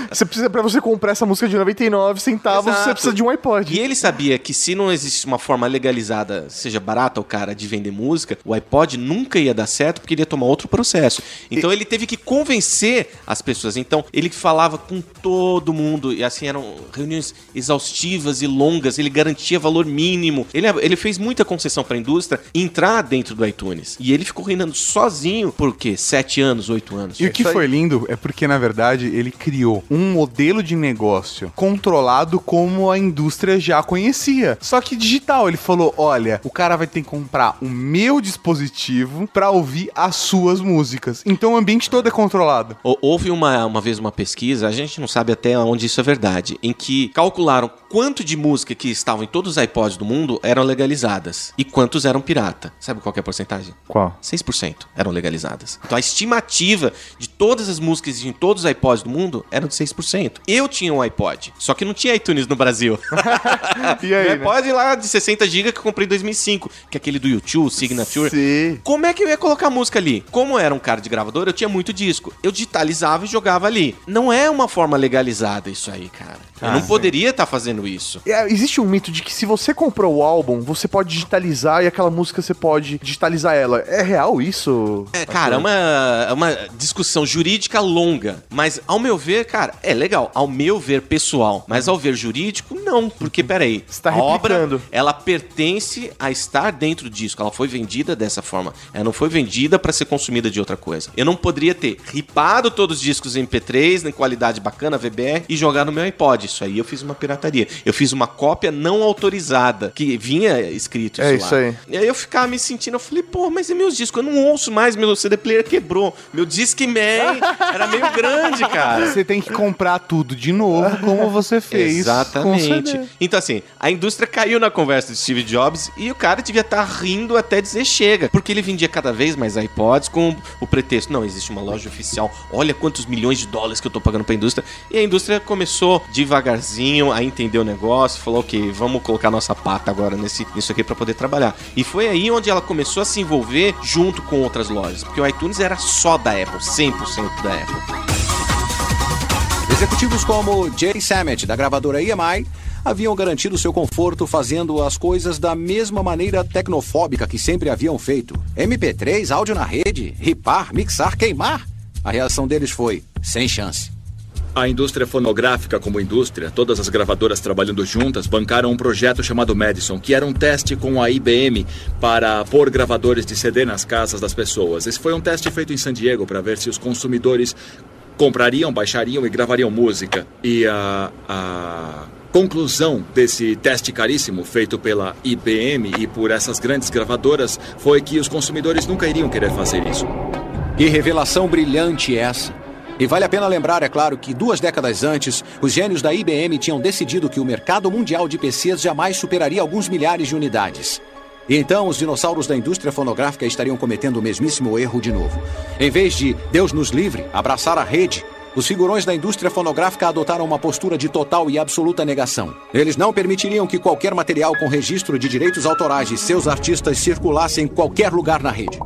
Você precisa, pra você comprar essa música de 99 centavos, Exato. você precisa de um iPod. E ele sabia que se não existe uma forma legalizada, seja barata o cara, de vender música, o iPod nunca ia dar certo porque ele ia tomar outro processo. Então ele teve que convencer as pessoas. Então ele falava com todo mundo e assim eram reuniões exaustivas e longas. Ele garantia valor mínimo. Ele, ele fez muita concessão para a indústria entrar dentro do iTunes. E ele ficou reinando sozinho por quê? Sete anos, oito anos. E o que foi lindo é porque, na verdade, ele criou um modelo de negócio controlado como a indústria já conhecia. Só que digital. Ele falou: olha, o cara vai ter que comprar o meu dispositivo pra ouvir as suas músicas. Então o ambiente todo é controlado. Hou- Houve uma, uma vez uma pesquisa, a gente não sabe até onde isso é verdade, em que calcularam quanto de música que estavam em todos os iPods do mundo eram legalizadas e quantos eram pirata. Sabe qual que é a porcentagem? Qual? 6% eram legalizadas. Então a estimativa de todas as músicas em todos os iPods do mundo eram de 6%. Eu tinha um iPod, só que não tinha iTunes no Brasil. (laughs) E aí, Meu né? iPod lá de 60 GB que eu comprei em 2005, que é aquele do YouTube, Signature. Sim. Como é que eu ia colocar música ali? Como eu era um cara de gravador, eu tinha muito disco. Eu digitalizava e jogava ali. Não é uma forma legalizada isso aí, cara. Eu Ah, não sim. poderia estar fazendo isso. É, existe um mito de que se você comprou o álbum, você pode digitalizar e aquela música você pode digitalizar ela. É real isso? É, cara, é uma, é uma discussão jurídica longa. Mas, ao meu ver, cara, é legal. Ao meu ver pessoal. Mas ao ver jurídico, não. Porque, peraí. (laughs) Você tá a obra, ela pertence a estar dentro disso. Ela foi vendida dessa forma. Ela não foi vendida pra ser consumida de outra coisa. Eu não poderia ter ripado todos os discos em MP3, em qualidade bacana, VBR, e jogar no meu iPod. Isso aí eu fiz uma pirataria. Eu fiz uma cópia não autorizada, que vinha escrito isso É lá. isso aí. E aí eu ficava me sentindo, eu falei, pô, mas e meus discos? Eu não ouço mais, meu CD player quebrou. Meu Discman era meio (laughs) grande, cara. Você tem que comprar tudo de novo, como você fez. Exatamente. Então, assim, a indústria caiu na conversa de Steve Jobs e o cara devia estar rindo até dizer chega. Porque ele vendia cada vez mais iPods com o pretexto: não, existe uma loja oficial, olha quantos milhões de dólares que eu tô pagando pra indústria. E a indústria começou devagarzinho a entender o negócio, falou: ok, vamos colocar nossa pata agora nesse, nisso aqui pra poder trabalhar. E foi aí onde ela começou a se envolver junto com outras lojas. Porque o iTunes era só da Apple, 100% da Apple. Executivos como Jay Sammet, da gravadora EMI, haviam garantido seu conforto fazendo as coisas da mesma maneira tecnofóbica que sempre haviam feito. MP3, áudio na rede, ripar, mixar, queimar. A reação deles foi: sem chance. A indústria fonográfica como indústria, todas as gravadoras trabalhando juntas, bancaram um projeto chamado Madison, que era um teste com a IBM para pôr gravadores de CD nas casas das pessoas. Esse foi um teste feito em San Diego para ver se os consumidores comprariam, baixariam e gravariam música. E a, a conclusão desse teste caríssimo feito pela IBM e por essas grandes gravadoras foi que os consumidores nunca iriam querer fazer isso. Que revelação brilhante essa! E vale a pena lembrar, é claro, que duas décadas antes, os gênios da IBM tinham decidido que o mercado mundial de PCs jamais superaria alguns milhares de unidades. E então os dinossauros da indústria fonográfica estariam cometendo o mesmíssimo erro de novo. Em vez de Deus nos livre, abraçar a rede, os figurões da indústria fonográfica adotaram uma postura de total e absoluta negação. Eles não permitiriam que qualquer material com registro de direitos autorais de seus artistas circulasse em qualquer lugar na rede.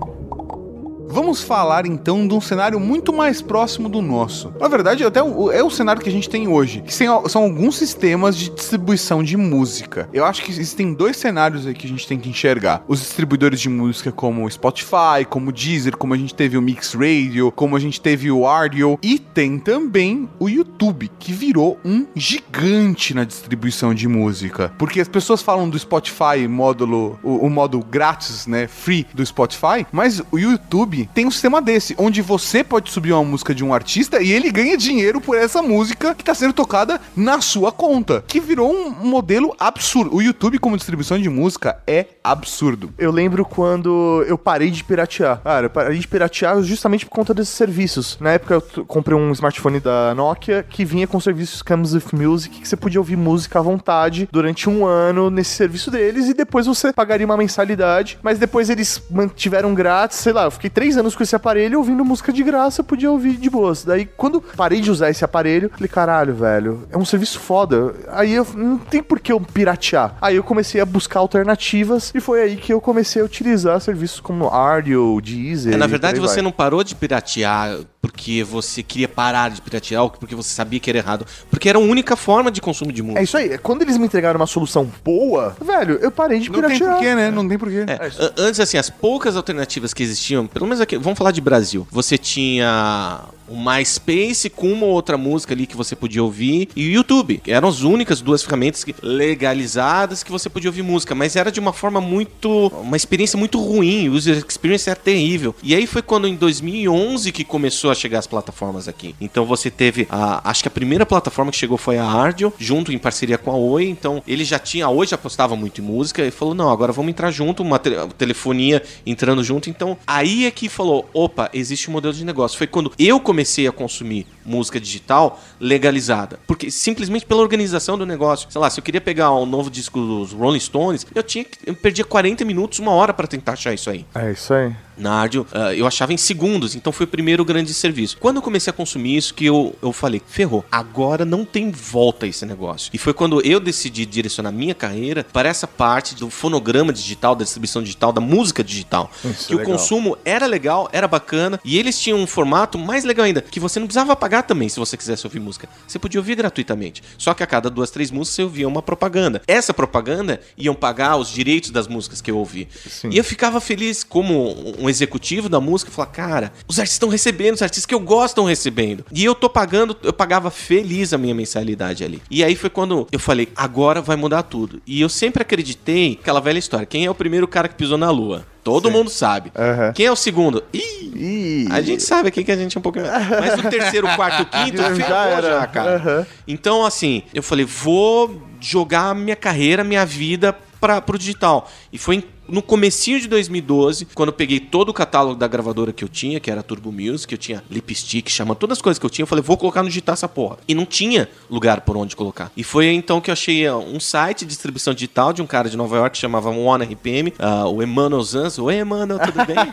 Vamos falar então de um cenário muito mais próximo do nosso. Na verdade, até o- é o cenário que a gente tem hoje, que são alguns sistemas de distribuição de música. Eu acho que existem dois cenários aí que a gente tem que enxergar. Os distribuidores de música como Spotify, como Deezer, como a gente teve o Mix Radio, como a gente teve o Audio, e tem também o YouTube, que virou um gigante na distribuição de música. Porque as pessoas falam do Spotify módulo, o, o modo grátis, né, free do Spotify, mas o YouTube tem um sistema desse, onde você pode subir uma música de um artista e ele ganha dinheiro por essa música que tá sendo tocada na sua conta, que virou um modelo absurdo. O YouTube como distribuição de música é absurdo. Eu lembro quando eu parei de piratear. Cara, eu parei de piratear justamente por conta desses serviços. Na época eu comprei um smartphone da Nokia que vinha com serviços Comes with Music, que você podia ouvir música à vontade durante um ano nesse serviço deles e depois você pagaria uma mensalidade. Mas depois eles mantiveram grátis, sei lá, eu fiquei três anos com esse aparelho ouvindo música de graça, eu podia ouvir de boas. Daí quando parei de usar esse aparelho, falei, caralho, velho, é um serviço foda. Aí eu não tem por que eu piratear. Aí eu comecei a buscar alternativas e foi aí que eu comecei a utilizar serviços como Ardio, Deezer. É, na verdade, você vai. não parou de piratear porque você queria parar de piratear ou porque você sabia que era errado. Porque era a única forma de consumo de música. É isso aí. Quando eles me entregaram uma solução boa, velho, eu parei de Não tem piratear. porquê, né? Não tem porquê. É, an- antes, assim, as poucas alternativas que existiam, pelo menos aqui, vamos falar de Brasil. Você tinha o MySpace com uma ou outra música ali que você podia ouvir e o YouTube, eram as únicas duas ferramentas legalizadas que você podia ouvir música, mas era de uma forma muito, uma experiência muito ruim, o user experience era terrível. E aí foi quando em 2011 que começou a chegar as plataformas aqui. Então você teve a, acho que a primeira plataforma que chegou foi a Ardio, junto em parceria com a Oi, então ele já tinha, a Oi já apostava muito em música e falou: "Não, agora vamos entrar junto, uma te- telefonia entrando junto". Então, aí é que falou: "Opa, existe um modelo de negócio". Foi quando eu comecei a consumir música digital legalizada, porque simplesmente pela organização do negócio. Sei lá, se eu queria pegar um novo disco dos Rolling Stones, eu tinha que- eu perdia 40 minutos, uma hora para tentar achar isso aí. É isso aí. Na Ardio, ah, eu achava em segundos, então foi o primeiro grande serviço. Quando eu comecei a consumir isso, que eu, eu falei, ferrou, agora não tem volta esse negócio. E foi quando eu decidi direcionar minha carreira para essa parte do fonograma digital, da distribuição digital, da música digital. Isso que é o legal. consumo era legal, era bacana, e eles tinham um formato mais legal ainda, que você não precisava pagar também se você quisesse ouvir música. Você podia ouvir gratuitamente. Só que a cada duas, três músicas você ouvia uma propaganda. Essa propaganda iam pagar os direitos das músicas que eu ouvi. Sim. E eu ficava feliz como um executivo da música, falar, cara, os artistas estão recebendo, os artistas que eu gosto estão recebendo. E eu tô pagando, eu pagava feliz a minha mensalidade ali. E aí foi quando eu falei, agora vai mudar tudo. E eu sempre acreditei, aquela velha história, quem é o primeiro cara que pisou na lua? Todo mundo sabe. Aham. Quem é o segundo? Ih, Ih, a gente sabe aqui que a gente é um pouquinho. Mas o terceiro, quarto, (laughs) quinto, Já ferrou era. já, cara. Aham. Então, assim, eu falei, vou jogar minha carreira, minha vida para pro digital. E foi em- no comecinho de 2012, quando eu peguei todo o catálogo da gravadora que eu tinha, que era a Turbo Music, eu tinha Lipstick, chama todas as coisas que eu tinha, eu falei, vou colocar no digital essa porra. E não tinha lugar por onde colocar. E foi então que eu achei ah, um site de distribuição digital de um cara de Nova York que chamava One RPM, ah, o Emmanuel Zanz. Oi, Emmanuel, tudo bem? (laughs)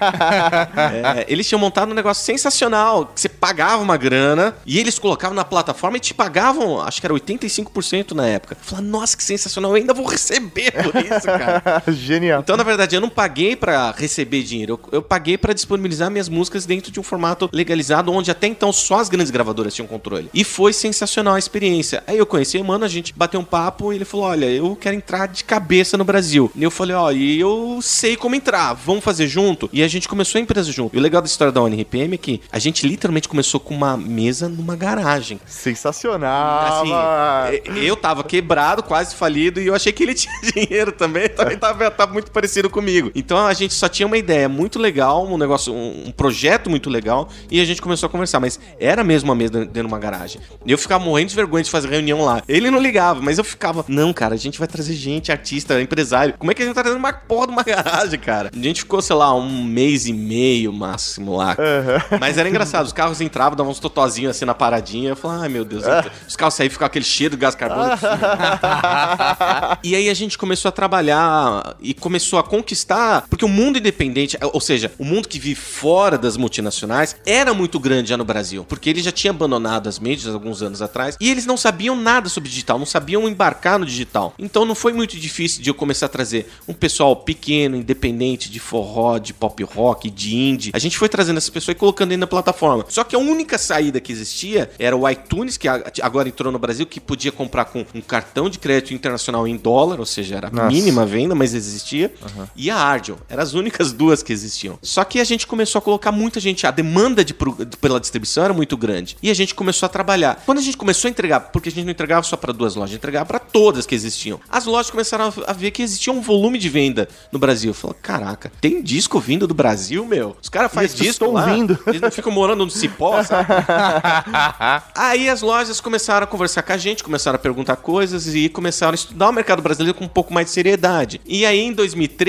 É, eles tinham montado um negócio sensacional, que você pagava uma grana e eles colocavam na plataforma e te pagavam, acho que era 85% na época. Eu falei, nossa, que sensacional, eu ainda vou receber por isso, cara. (laughs) Genial. Então, na verdade, eu não paguei pra receber dinheiro, eu, eu paguei pra disponibilizar minhas músicas dentro de um formato legalizado, onde até então só as grandes gravadoras tinham controle. E foi sensacional a experiência. Aí eu conheci o mano, a gente bateu um papo e ele falou: Olha, eu quero entrar de cabeça no Brasil. E eu falei: Ó, e eu sei como entrar, vamos fazer junto? E a gente começou a empresa junto. E o legal da história da ONRPM é que a gente literalmente começou com uma mesa numa garagem. Sensacional. Assim, eu tava quebrado, quase falido, e eu achei que ele (laughs) tinha dinheiro também, também tava, tava muito parecido comigo. Então a gente só tinha uma ideia muito legal, um negócio, um, um projeto muito legal, e a gente começou a conversar, mas era mesmo uma mesa dentro de uma garagem. E eu ficava morrendo de vergonha de fazer reunião lá. Ele não ligava, mas eu ficava, não, cara, a gente vai trazer gente, artista, empresário. Como é que a gente tá trazendo uma porra de uma (laughs) garagem, cara? A gente ficou, sei lá, um mês e meio máximo lá. Mas era engraçado, os carros entravam, davam uns totozinhos assim na paradinha. Eu falava, ai meu Deus, os carros saíam e ficava aquele cheiro de gás carbônico. (laughs) e aí a gente começou a trabalhar e começou a conquistar, porque o mundo independente, ou seja, o mundo que vive fora das multinacionais, era muito grande já no Brasil, porque ele já tinha abandonado as mídias alguns anos atrás e eles não sabiam nada sobre digital, não sabiam embarcar no digital. Então não foi muito difícil de eu começar a trazer um pessoal pequeno, independente, de forró, de pop rock, de indie. A gente foi trazendo essas pessoas e colocando dentro da plataforma. Só que a única saída que existia era o iTunes, que agora entrou no Brasil, que podia comprar com um cartão de crédito internacional em dólar, ou seja, era Nossa. mínima venda, mas existia. E a Ardial. Eram as únicas duas que existiam. Só que a gente começou a colocar muita gente, a demanda de, pela distribuição era muito grande. E a gente começou a trabalhar. Quando a gente começou a entregar, porque a gente não entregava só para duas lojas, entregava para todas que existiam. As lojas começaram a, ver que existia um volume de venda no Brasil. Falou, caraca, tem disco vindo do Brasil, meu? Os caras fazem disco estão lá. vindo. (laughs) Eles não ficam morando no cipó, sabe? (laughs) Aí as lojas começaram a conversar com a gente, começaram a perguntar coisas e começaram a estudar o mercado brasileiro com um pouco mais de seriedade. E aí em 2013,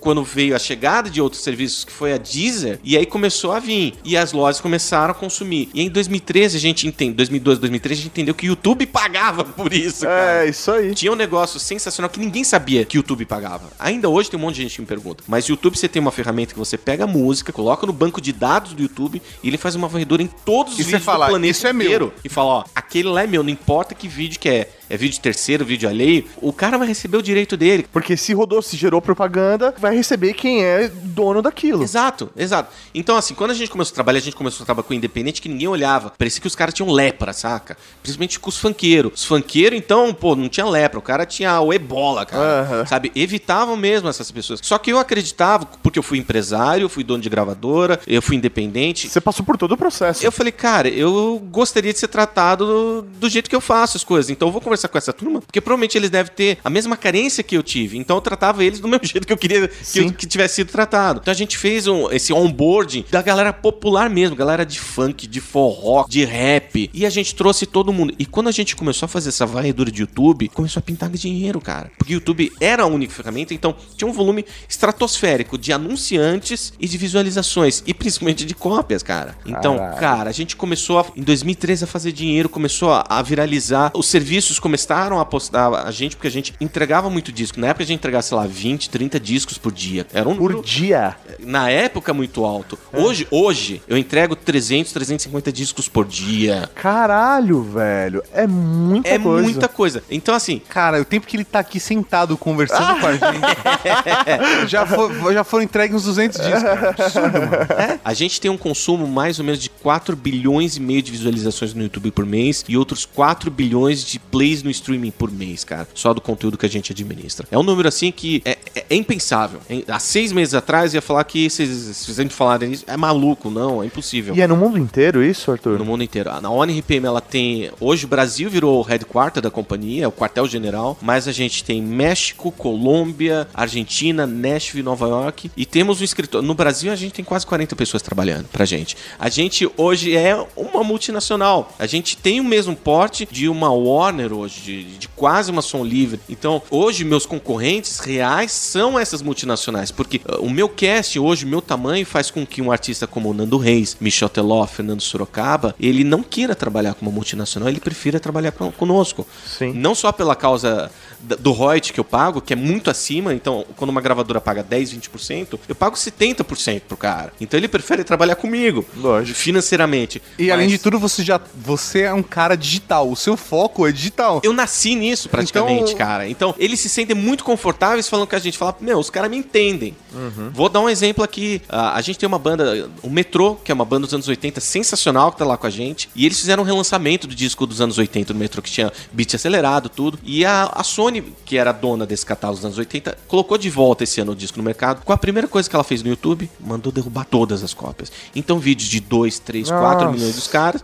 quando veio a chegada de outros serviços, que foi a Deezer, e aí começou a vir. E as lojas começaram a consumir. E em 2013 a gente entende, 2012, 2013 a gente entendeu que o YouTube pagava (laughs) por isso, cara. É, isso aí. Tinha um negócio sensacional que ninguém sabia que o YouTube pagava. Ainda hoje tem um monte de gente que me pergunta. Mas o YouTube você tem uma ferramenta que você pega a música, coloca no banco de dados do YouTube e ele faz uma varredura em todos os E vídeos fala, do planeta "Isso é meu." inteiro. E fala, ó, aquele lá é meu, não importa que vídeo que é. É vídeo terceiro, vídeo alheio. O cara vai receber o direito dele. Porque se rodou, se gerou propaganda, vai receber quem é dono daquilo. Exato, exato. Então, assim, quando a gente começou a trabalhar, a gente começou a trabalhar com independente que ninguém olhava. Parecia que os caras tinham lepra, saca? Principalmente com os funkeiros. Os funkeiros, então, pô, não tinha lepra. O cara tinha o ebola, cara. Aham. Sabe? Evitavam mesmo essas pessoas. Só que eu acreditava, porque eu fui empresário, fui dono de gravadora, eu fui independente. Você passou por todo o processo. Eu falei, cara, eu gostaria de ser tratado do, do jeito que eu faço as coisas. Então eu vou conversar com essa turma, porque provavelmente eles devem ter a mesma carência que eu tive. Então eu tratava eles do (laughs) mesmo jeito que eu queria que, eu- que tivesse sido tratado. Então a gente fez um, esse onboarding da galera popular mesmo, galera de funk, de forró, de rap. E a gente trouxe todo mundo. E quando a gente começou a fazer essa varredura de YouTube, começou a pintar dinheiro, cara. Porque o YouTube era a única ferramenta, então tinha um volume estratosférico de anunciantes e de visualizações. E principalmente de cópias, cara. Então. Cara, a gente começou a- em 2013 a fazer dinheiro, começou a, a viralizar. Os serviços começaram a apostar a gente, porque a gente entregava muito disco. Na época a gente entregava, sei lá, 20, 30 discos por dia. Era um Por número, dia. na época, muito alto. Hoje, hoje, eu entrego 300, 350 discos por dia. Caralho, velho. É muita É coisa. muita coisa. Então, assim, Cara, o tempo que ele tá aqui sentado conversando com a (laughs) gente, já, for- já foram entregues uns 200 discos. cara. Absurdo, mano. É. A gente tem um consumo mais ou menos de 4 bilhões e meio de visualizações no YouTube por mês e outros 4 bilhões de plays no streaming por mês, cara. Só do conteúdo que a gente administra. É um número assim que é, é- é impensável. Há seis meses atrás eu ia falar que vocês, se vocês me falarem isso, é maluco, não, é impossível. E é no mundo inteiro isso, Arthur? No mundo inteiro. A ONRPM, ela tem. Hoje o Brasil virou o headquarter da companhia, é o quartel-general. Mas a gente tem México, Colômbia, Argentina, Nashville, Nova York. E temos um escritório. No Brasil a gente tem quase 40 pessoas trabalhando pra gente. A gente hoje é uma multinacional. A gente tem o mesmo porte de uma Warner hoje, de, de quase uma som livre. Então, hoje, meus concorrentes reais são essas multinacionais. Porque uh, o meu cast hoje, o meu tamanho, faz com que um artista como o Nando Reis, Michel Teló, Fernando Sorocaba, ele não queira trabalhar com uma multinacional, ele prefira trabalhar com- conosco. Sim. Não só pela causa do royalty que eu pago, que é muito acima, então quando uma gravadora paga 10, 20%, eu pago 70% pro cara. Então ele prefere trabalhar comigo, Lógico. financeiramente. E além Mas de tudo, você já você é um cara digital. O seu foco é digital. Eu nasci nisso praticamente, Então- cara. Então, eles se sentem muito confortáveis falando com a gente. Fala, meu, os caras me entendem. Uhum. Vou dar um exemplo aqui. Ah, a gente tem uma banda, o Metrô, que é uma banda dos anos 80 sensacional, que tá lá com a gente. E eles fizeram um relançamento do disco dos anos 80 do Metrô, que tinha beat acelerado, tudo. E a, a Sony, que era dona desse catálogo dos anos 80, colocou de volta esse ano o disco no mercado. Com a primeira coisa que ela fez no YouTube, mandou derrubar todas as cópias. Então, vídeos de 2, 3, 4 Nossa. milhões dos caras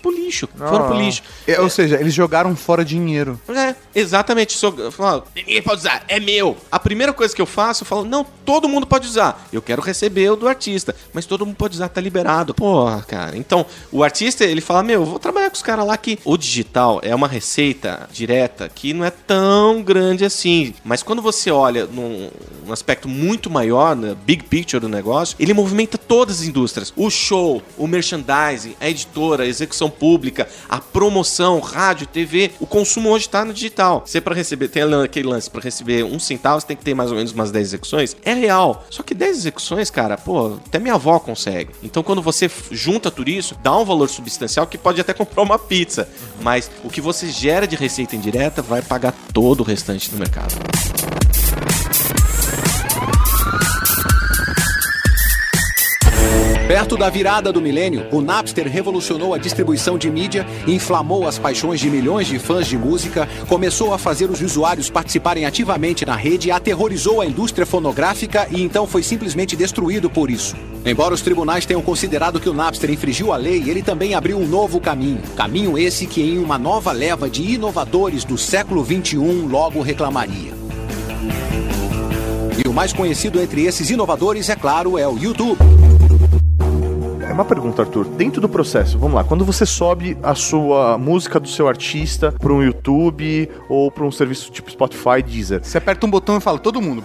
pro lixo. Foram pro Ah. lixo. É, ou seja, eles jogaram fora dinheiro. É, exatamente. Eu falo, ninguém pode usar, é meu. A primeira coisa que eu faço, eu falo, não, todo mundo pode usar. Eu quero receber o do artista, mas todo mundo pode usar, tá liberado. Porra, cara. Então, o artista, ele fala, meu, eu vou trabalhar com os caras lá que o digital é uma receita direta que não é tão grande assim. Mas quando você olha num, num aspecto muito maior, né, big picture do negócio, ele movimenta todas as indústrias. O show, o merchandising, a editora, a execução pública, a promoção, rádio, TV, o consumo hoje tá no digital. Você para receber, tem aquele lance, para receber um centavo, você tem que ter mais ou menos umas 10 execuções. É real. Só que 10 execuções, cara, pô, até minha avó consegue. Então quando você junta tudo isso, dá um valor substancial que pode até (laughs) comprar uma pizza. Mas o que você gera de receita indireta vai pagar todo o restante do mercado. Perto da virada do milênio, o Napster revolucionou a distribuição de mídia, inflamou as paixões de milhões de fãs de música, começou a fazer os usuários participarem ativamente na rede, aterrorizou a indústria fonográfica e então foi simplesmente destruído por isso. Embora os tribunais tenham considerado que o Napster infringiu a lei, ele também abriu um novo caminho. Caminho esse que em uma nova leva de inovadores do século XXI logo reclamaria. E o mais conhecido entre esses inovadores, é claro, é o YouTube. É uma pergunta, Arthur. Dentro do processo, vamos lá, quando você sobe a sua música do seu artista para um YouTube ou para um serviço tipo Spotify, Deezer, Você aperta um botão e fala, todo mundo.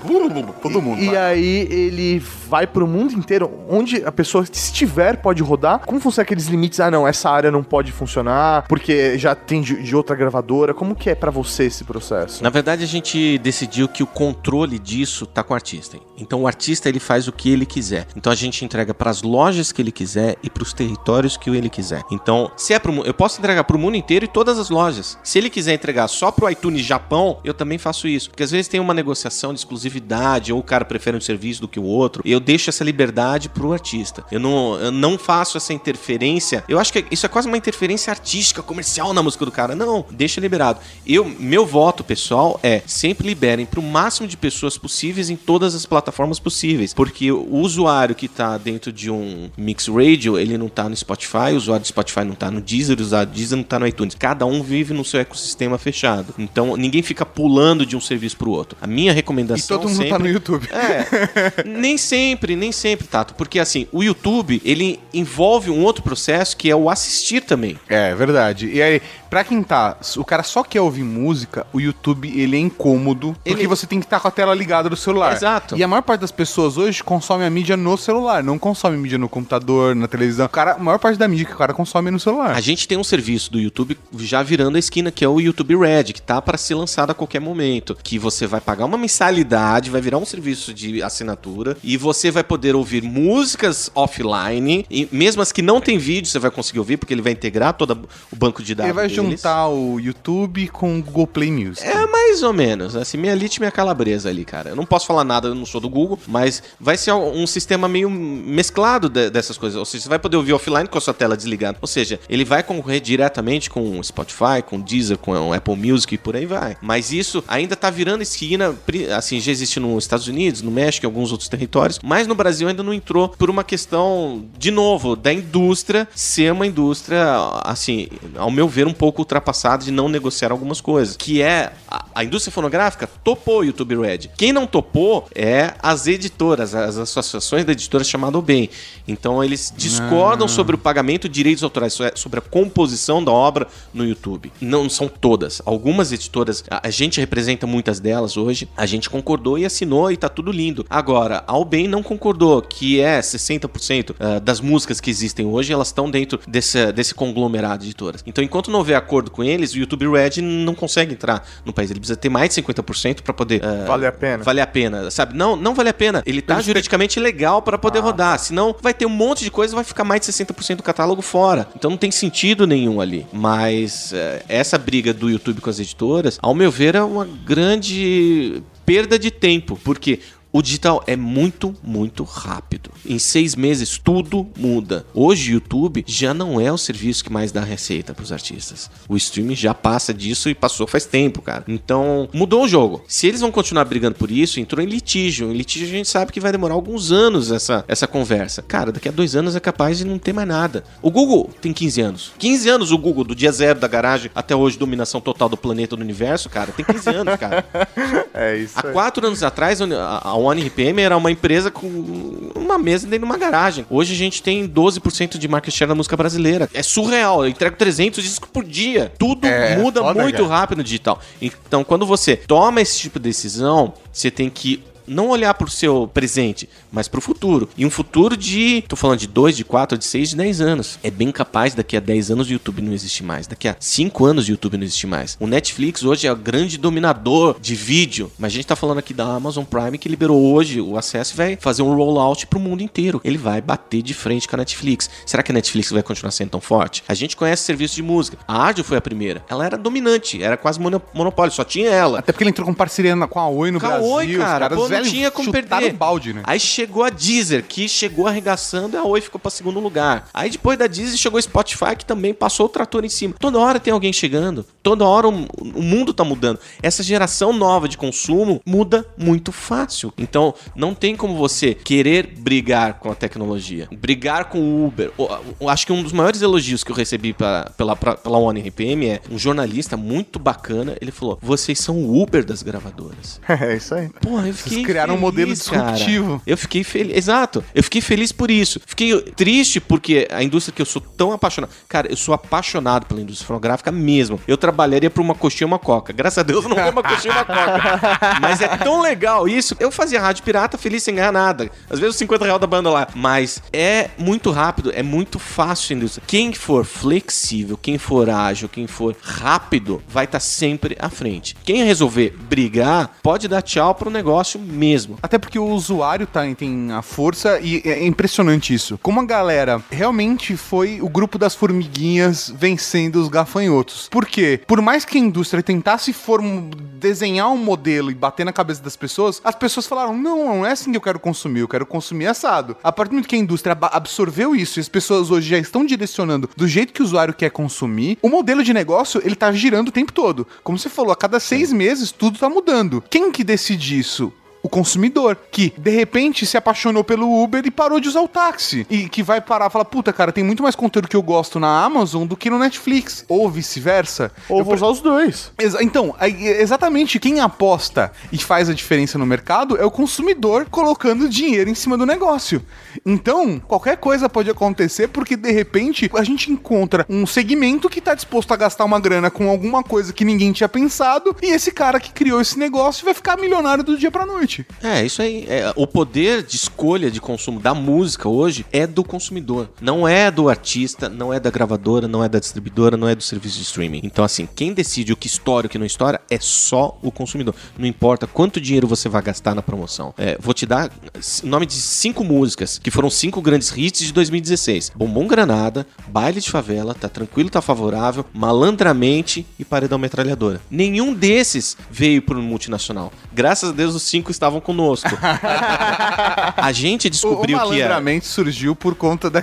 Todo mundo. E vai. aí ele vai pro mundo inteiro, onde a pessoa estiver pode rodar. Como funcionam aqueles limites? Ah, não, essa área não pode funcionar porque já tem de, de outra gravadora. Como que é pra você esse processo? Na verdade, a gente decidiu que o controle disso tá com o artista. Então, o artista ele faz o que ele quiser. Então, a gente entrega para as lojas que ele quiser e para os territórios que ele quiser. Então, se é pro, eu posso entregar para o mundo inteiro e todas as lojas. Se ele quiser entregar só pro iTunes Japão, eu também faço isso, porque às vezes tem uma negociação de exclusividade ou o cara prefere um serviço do que o outro. Eu deixo essa liberdade pro artista. Eu não, eu não faço essa interferência. Eu acho que isso é quase uma interferência artística, comercial na música do cara. Não, deixa liberado. Eu, meu voto pessoal é sempre liberem pro máximo de pessoas possíveis em todas as plataformas possíveis, porque o usuário que tá dentro de um Mix Radio, ele não tá no Spotify, o usuário do Spotify não tá no Deezer, o usuário do Deezer não tá no iTunes. Cada um vive no seu ecossistema fechado. Então, ninguém fica pulando de um serviço pro outro. A minha E recomendação todo mundo sempre tá no YouTube. é, (laughs) nem sempre, nem sempre, Tato. Porque assim, o YouTube, ele envolve um outro processo que é o assistir também. É, verdade. E aí, pra quem tá, o cara só quer ouvir música, o YouTube, ele é incômodo, porque Ele- você tem que estar com a tela ligada do celular. Exato. E a maior parte das pessoas hoje consome a mídia no celular, não consome mídia no computador, na televisão. O cara, a maior parte da mídia que o cara consome é no celular. A gente tem um serviço do YouTube já virando a esquina, que é o YouTube Red, que tá para ser lançado a qualquer momento. Que você vai pagar uma mensalidade, vai virar um serviço de assinatura, e você vai poder ouvir músicas offline, e mesmo as que não tem vídeo, você vai conseguir ouvir, porque ele vai integrar todo o banco de dados. Juntar o YouTube com o Google Play Music. É mais ou menos, assim, minha elite e minha calabresa ali, cara. Eu não posso falar nada, eu não sou do Google, mas vai ser um sistema meio mesclado de- dessas coisas. Ou seja, você vai poder ouvir offline com a sua tela desligada. Ou seja, ele vai concorrer diretamente com o Spotify, com o Deezer, com o Apple Music e por aí vai. Mas isso ainda tá virando esquina, assim, já existe nos Estados Unidos, no México e alguns outros territórios, mas no Brasil ainda não entrou por uma questão, de novo, da indústria ser uma indústria, assim, ao meu ver, um pouco ultrapassada de não negociar algumas coisas. Que é a, a indústria fonográfica topou o YouTube Red. Quem não topou é as editoras, as associações de editoras chamado bem. Então eles discordam sobre o pagamento de direitos autorais, so- sobre a composição da obra no YouTube. Não são todas. Algumas editoras, a, a gente representa muitas delas hoje, a gente concordou e assinou e tá tudo lindo. Agora, a Albem não concordou, que é 60% ah, das músicas que existem hoje, elas estão dentro desse, desse conglomerado de editoras. Então, enquanto não houver acordo com eles, o YouTube Red não consegue entrar no país. Ele precisa ter mais de 50% para poder. ah, Vale a pena. Vale a pena, sabe? Não, não vale a pena. Ele tá Eles juridicamente legal para poder rodar. Senão vai ter um monte de coisa e vai ficar mais de 60% do catálogo fora. Então não tem sentido nenhum ali. Mas eh, essa briga do YouTube com as editoras, ao meu ver, é uma grande perda de tempo. Porque o digital é muito, muito rápido. Em seis meses, tudo muda. Hoje, o YouTube já não é o serviço que mais dá receita para os artistas. O streaming já passa disso e passou faz tempo, cara. Então, mudou o jogo. Se eles vão continuar brigando por isso, entrou em litígio. Em litígio, a gente sabe que vai demorar alguns anos essa, essa conversa. Cara, daqui a dois anos é capaz de não ter mais nada. O Google tem 15 anos. 15 anos o Google, do dia zero da garagem até hoje, dominação total do planeta do universo, cara. Tem 15 anos, cara. (laughs) É isso. Há aí. quatro anos atrás, a One RPM era uma empresa com uma mesa dentro de uma garagem. Hoje a gente tem 12% de market share da música brasileira. É surreal. Eu entrego 300 discos por dia. Tudo É, muda foda, muito cara. rápido no digital. Então, quando você toma esse tipo de decisão, você tem que não olhar pro seu presente, mas pro futuro. E um futuro de, tô falando de 2, de 4, de 6, de 10 anos. É bem capaz daqui a 10 anos o YouTube não existir mais. Daqui a 5 anos o YouTube não existir mais. O Netflix hoje é o grande dominador de vídeo, mas a gente tá falando aqui da Amazon Prime que liberou hoje o acesso e vai fazer um rollout pro mundo inteiro. Ele vai bater de frente com a Netflix. Será que a Netflix vai continuar sendo tão forte? A gente conhece serviço de música. A Áudio foi a primeira. Ela era dominante, era quase mono- monopólio, só tinha ela. Até porque ele entrou com parceria com a Oi no a Brasil. Oi, os cara, caras, pô, não tinha como perder. o balde, né? Aí chegou a Deezer, que chegou arregaçando e a Oi ficou pra segundo lugar. Aí depois da Deezer chegou o Spotify, que também passou o trator em cima. Toda hora tem alguém chegando, toda hora o, o mundo tá mudando. Essa geração nova de consumo muda muito fácil. Então não tem como você querer brigar com a tecnologia, brigar com o Uber. O- acho que um dos maiores elogios que eu recebi pra- pela, pra- pela One RPM é um jornalista muito bacana. Ele falou: vocês são o Uber das gravadoras. (laughs) É isso aí. Porra, eu fiquei criaram um modelo cara. disruptivo. Eu fiquei feliz. Exato. Eu fiquei feliz por isso. Fiquei triste porque a indústria que eu sou tão apaixonado. Cara, eu sou apaixonado pela indústria fonográfica mesmo. Eu trabalharia por uma coxinha e uma coca. Graças a Deus eu não ganhei uma coxinha e uma coca. (laughs) Mas é tão legal isso. Eu fazia rádio pirata feliz sem ganhar nada. Às vezes os 50 reais da banda lá. Mas é muito rápido, é muito fácil a indústria. Quem for flexível, quem for ágil, quem for rápido, vai estar sempre à frente. Quem resolver brigar, pode dar tchau pro negócio mesmo. Até porque o usuário tá, tem a força e é impressionante isso. Como a galera realmente foi o grupo das formiguinhas vencendo os gafanhotos. Por quê? Por mais que a indústria tentasse form... desenhar um modelo e bater na cabeça das pessoas, as pessoas falaram: não, não é assim que eu quero consumir, eu quero consumir assado. A partir do momento que a indústria absorveu isso e as pessoas hoje já estão direcionando do jeito que o usuário quer consumir, o modelo de negócio ele tá girando o tempo todo. Como você falou, a cada seis meses tudo tá mudando. Quem que decide isso? O consumidor, que de repente se apaixonou pelo Uber e parou de usar o táxi. E que vai parar e falar: puta, cara, tem muito mais conteúdo que eu gosto na Amazon do que no Netflix. Ou vice-versa. Ou Eu vou usar os dois. Exa- então, exatamente quem aposta e faz a diferença no mercado é o consumidor colocando dinheiro em cima do negócio. Então, qualquer coisa pode acontecer porque de repente a gente encontra um segmento que tá disposto a gastar uma grana com alguma coisa que ninguém tinha pensado e esse cara que criou esse negócio vai ficar milionário do dia pra noite. É, isso aí. É, o poder de escolha de consumo da música hoje é do consumidor. Não é do artista, não é da gravadora, não é da distribuidora, não é do serviço de streaming. Então, assim, quem decide o que estoura e o que não estoura é só o consumidor. Não importa quanto dinheiro você vai gastar na promoção. É, vou te dar o nome de cinco músicas, que foram cinco grandes hits de 2016. Bombom Granada, Baile de Favela, Tá Tranquilo, Tá Favorável, Malandramente e Paredão Metralhadora. Nenhum desses veio um multinacional. Graças a Deus os cinco estavam conosco. a gente O, o descobriu que era surgiu por conta da.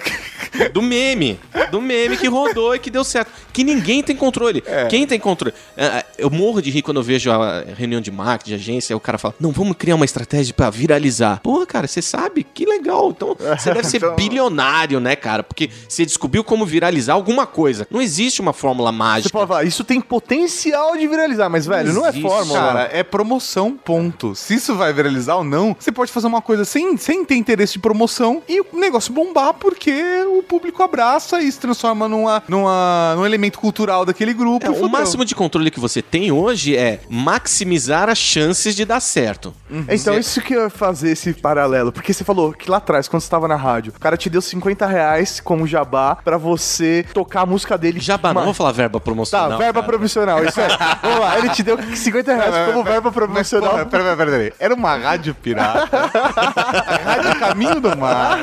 do meme. Do meme que rodou e que deu certo. Que ninguém tem controle. Quem tem controle? Ah, Eu morro de rir quando eu vejo a reunião de marketing, de agência, o cara fala: Não, vamos criar uma estratégia pra viralizar. Porra, cara, você sabe? Que legal. Então você deve ser (laughs) Então- bilionário, né, cara? Porque você descobriu como viralizar alguma coisa. Não existe uma fórmula Você mágica. pode falar, isso tem potencial de viralizar, mas, velho, não, é existe, fórmula. Cara, é promoção, ponto. Se isso vai viralizar ou não, você pode fazer uma coisa sem, sem ter interesse de promoção e o negócio bombar porque o público abraça e se transforma numa, numa, num elemento cultural daquele grupo. É, e o máximo de controle que você tem hoje é maximizar as chances de dar certo. Então, Você- isso que eu ia fazer esse paralelo. Porque você falou que lá atrás, quando você tava na rádio, o cara te deu 50 reais como jabá pra você tocar a música dele. Jabá, não vou falar verba promocional. Tá, verba cara. promocional, isso é. Vamos lá, ele te deu 50 reais como verba promocional. Porra, pera, pera, pera, pera. Era uma rádio pirata. a (laughs) rádio Caminho do Mar.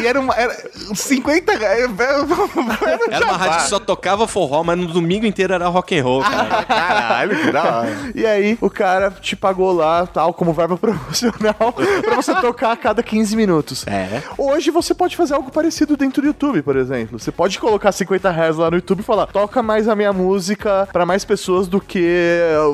E era uma. Era 50 reais. Era uma rádio que só tocava forró, mas no domingo inteiro era rock and roll, cara. Caralho, que da hora. E aí, o cara te pagou lá, tal, como verba promocional, (laughs) pra você tocar a cada 15 minutos. É. Hoje você pode fazer algo parecido dentro do YouTube, por exemplo. Você pode colocar 50 reais lá no YouTube e falar, toca mais a minha música pra mais pessoas do que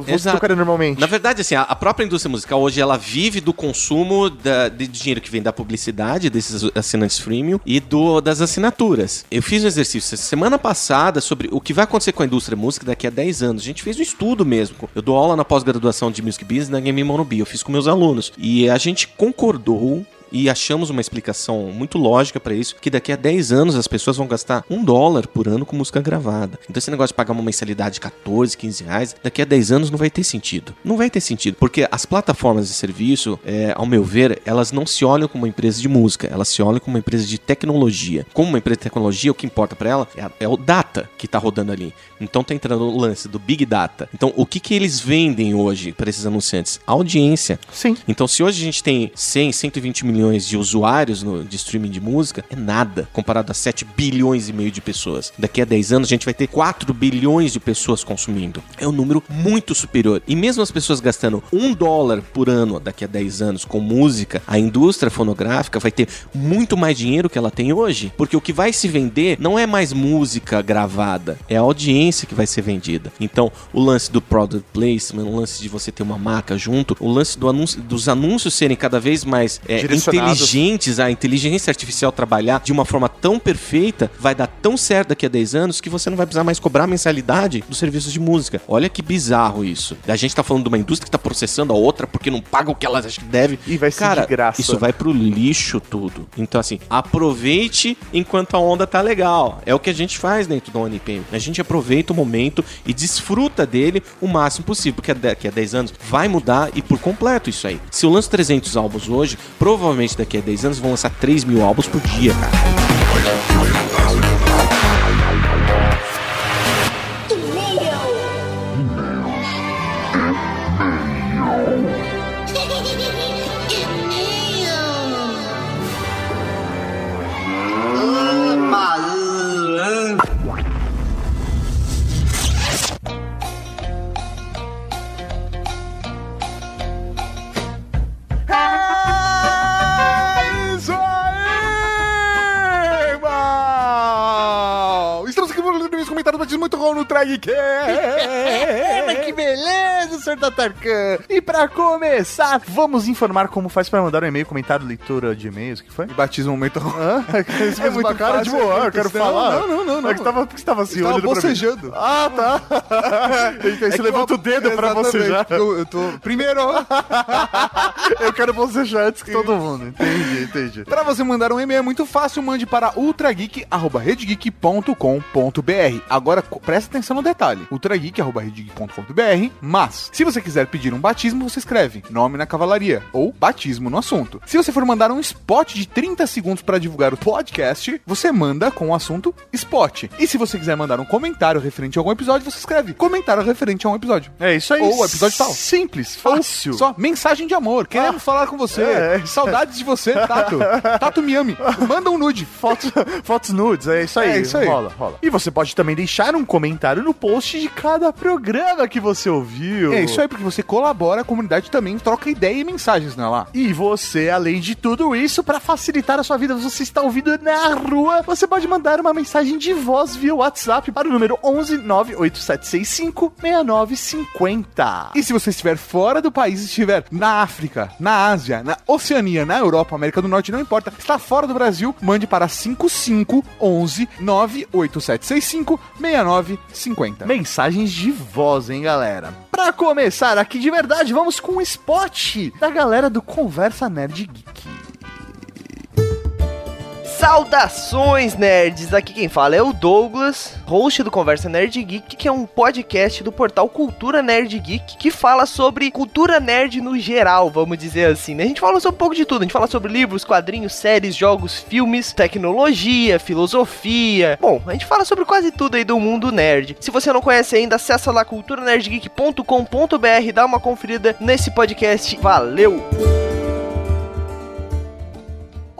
você Exato. tocaria normalmente. Na verdade, assim, a própria indústria musical hoje ela vive do consumo da- de dinheiro que vem da publicidade desses assinantes freemium e do, das assinaturas. Eu fiz um exercício semana passada sobre o que vai acontecer com a indústria música daqui a 10 anos. A gente fez um estudo mesmo. Eu dou aula na pós-graduação de Music Business na Game Monobi. Eu fiz com meus alunos. E a gente concordou e achamos uma explicação muito lógica pra isso, que daqui a 10 anos as pessoas vão gastar um dólar por ano com música gravada. Então esse negócio de pagar uma mensalidade de 14, 15 reais, daqui a 10 anos não vai ter sentido. Não vai ter sentido, porque as plataformas de serviço, é, ao meu ver, elas não se olham como uma empresa de música, elas se olham como uma empresa de tecnologia. Como uma empresa de tecnologia, o que importa pra ela é, é o data que tá rodando ali. Então tá entrando o lance do Big Data. Então o que que eles vendem hoje para esses anunciantes? Audiência. Sim. Então, se hoje a gente tem 100, 120 milhões de usuários no, de streaming de música, é nada comparado a 7 bilhões e meio de pessoas. Daqui a 10 anos, a gente vai ter 4 bilhões de pessoas consumindo. É um número muito superior. E mesmo as pessoas gastando 1 dólar por ano daqui a 10 anos com música, a indústria fonográfica vai ter muito mais dinheiro que ela tem hoje. Porque o que vai se vender não é mais música gravada, é a audiência que vai ser vendida. Então, o lance do product placement, o lance de você ter uma marca junto, o lance do anúncio, dos anúncios serem cada vez mais é. Inteligentes, a inteligência artificial trabalhar de uma forma tão perfeita, vai dar tão certo daqui a 10 anos que você não vai precisar mais cobrar mensalidade dos serviços de música. Olha que bizarro isso. A gente tá falando de uma indústria que tá processando a outra porque não paga o que ela acha que deve. E vai ser Cara, de graça. Isso vai pro lixo tudo. Então, assim, aproveite enquanto a onda tá legal. É o que a gente faz dentro do ONIPM. A gente aproveita o momento e desfruta dele o máximo possível, porque daqui a 10 anos vai mudar e por completo isso aí. Se eu lanço 300 álbuns hoje, provavelmente daqui a 10 anos vão lançar 3 mil álbuns por dia, cara. Bom no Dragcast! que E pra começar, vamos informar como faz pra mandar um e-mail, comentário, leitura de e-mails, que foi? Batismo (laughs) muito Hã? Esse É é muito cara de fácil, boa, é eu quero falar. Não, não, não, não. É que tava, você tava assim, Tava olhando pra bocejando. Ah, tá. (laughs) Então, você que levanta eu- o dedo pra Exatamente, bocejar. Eu, eu tô. Primeiro, (laughs) Eu quero bocejar antes que todo mundo. Entendi, entendi. Para você mandar um e-mail é muito fácil, mande para ultrageek@redgeek.com.br. Agora presta atenção no detalhe. ultrageek@redgeek.com.br. Mas se você quiser pedir um batismo, você escreve nome na cavalaria ou batismo no assunto. Se você for mandar um spot de 30 segundos para divulgar o podcast, você manda com o assunto spot. E se você quiser mandar um comentário referente a algum episódio, você escreve comentário referente a um episódio. É isso aí. Ou o episódio tal. Simples, fácil. Só mensagem de amor. Queremos falar com você. é. Saudades de você, Tato. (laughs) Tato Miami. Manda um nude. Fotos, fotos nudes, é isso aí. É isso aí. Rola, rola. E você pode também deixar um comentário no post de cada programa que você ouviu. É isso aí, porque você colabora, a comunidade também troca ideia e mensagens, não é lá? E você, além de tudo isso, para facilitar a sua vida, você está ouvindo na rua, você pode mandar uma mensagem de voz via WhatsApp para o número 11 98765 6950. E se você estiver fora do país, estiver na África, na Ásia, na Oceania, na Europa, América do Norte, não importa, está fora do Brasil, mande para 5511 98765 6950. Mensagens de voz, hein, galera? Pra começar aqui de verdade, vamos com um spot da galera do Conversa Nerd Geek. Saudações, nerds! Aqui quem fala é o Douglas, host do Conversa Nerd Geek, que é um podcast do portal Cultura Nerd Geek, que fala sobre cultura nerd no geral, vamos dizer assim, né? A gente fala sobre um pouco de tudo, a gente fala sobre livros, quadrinhos, séries, jogos, filmes, tecnologia, filosofia. Bom, a gente fala sobre quase tudo aí do mundo nerd. Se você não conhece ainda, acessa lá culturanerdgeek.com.br, dá uma conferida nesse podcast. Valeu!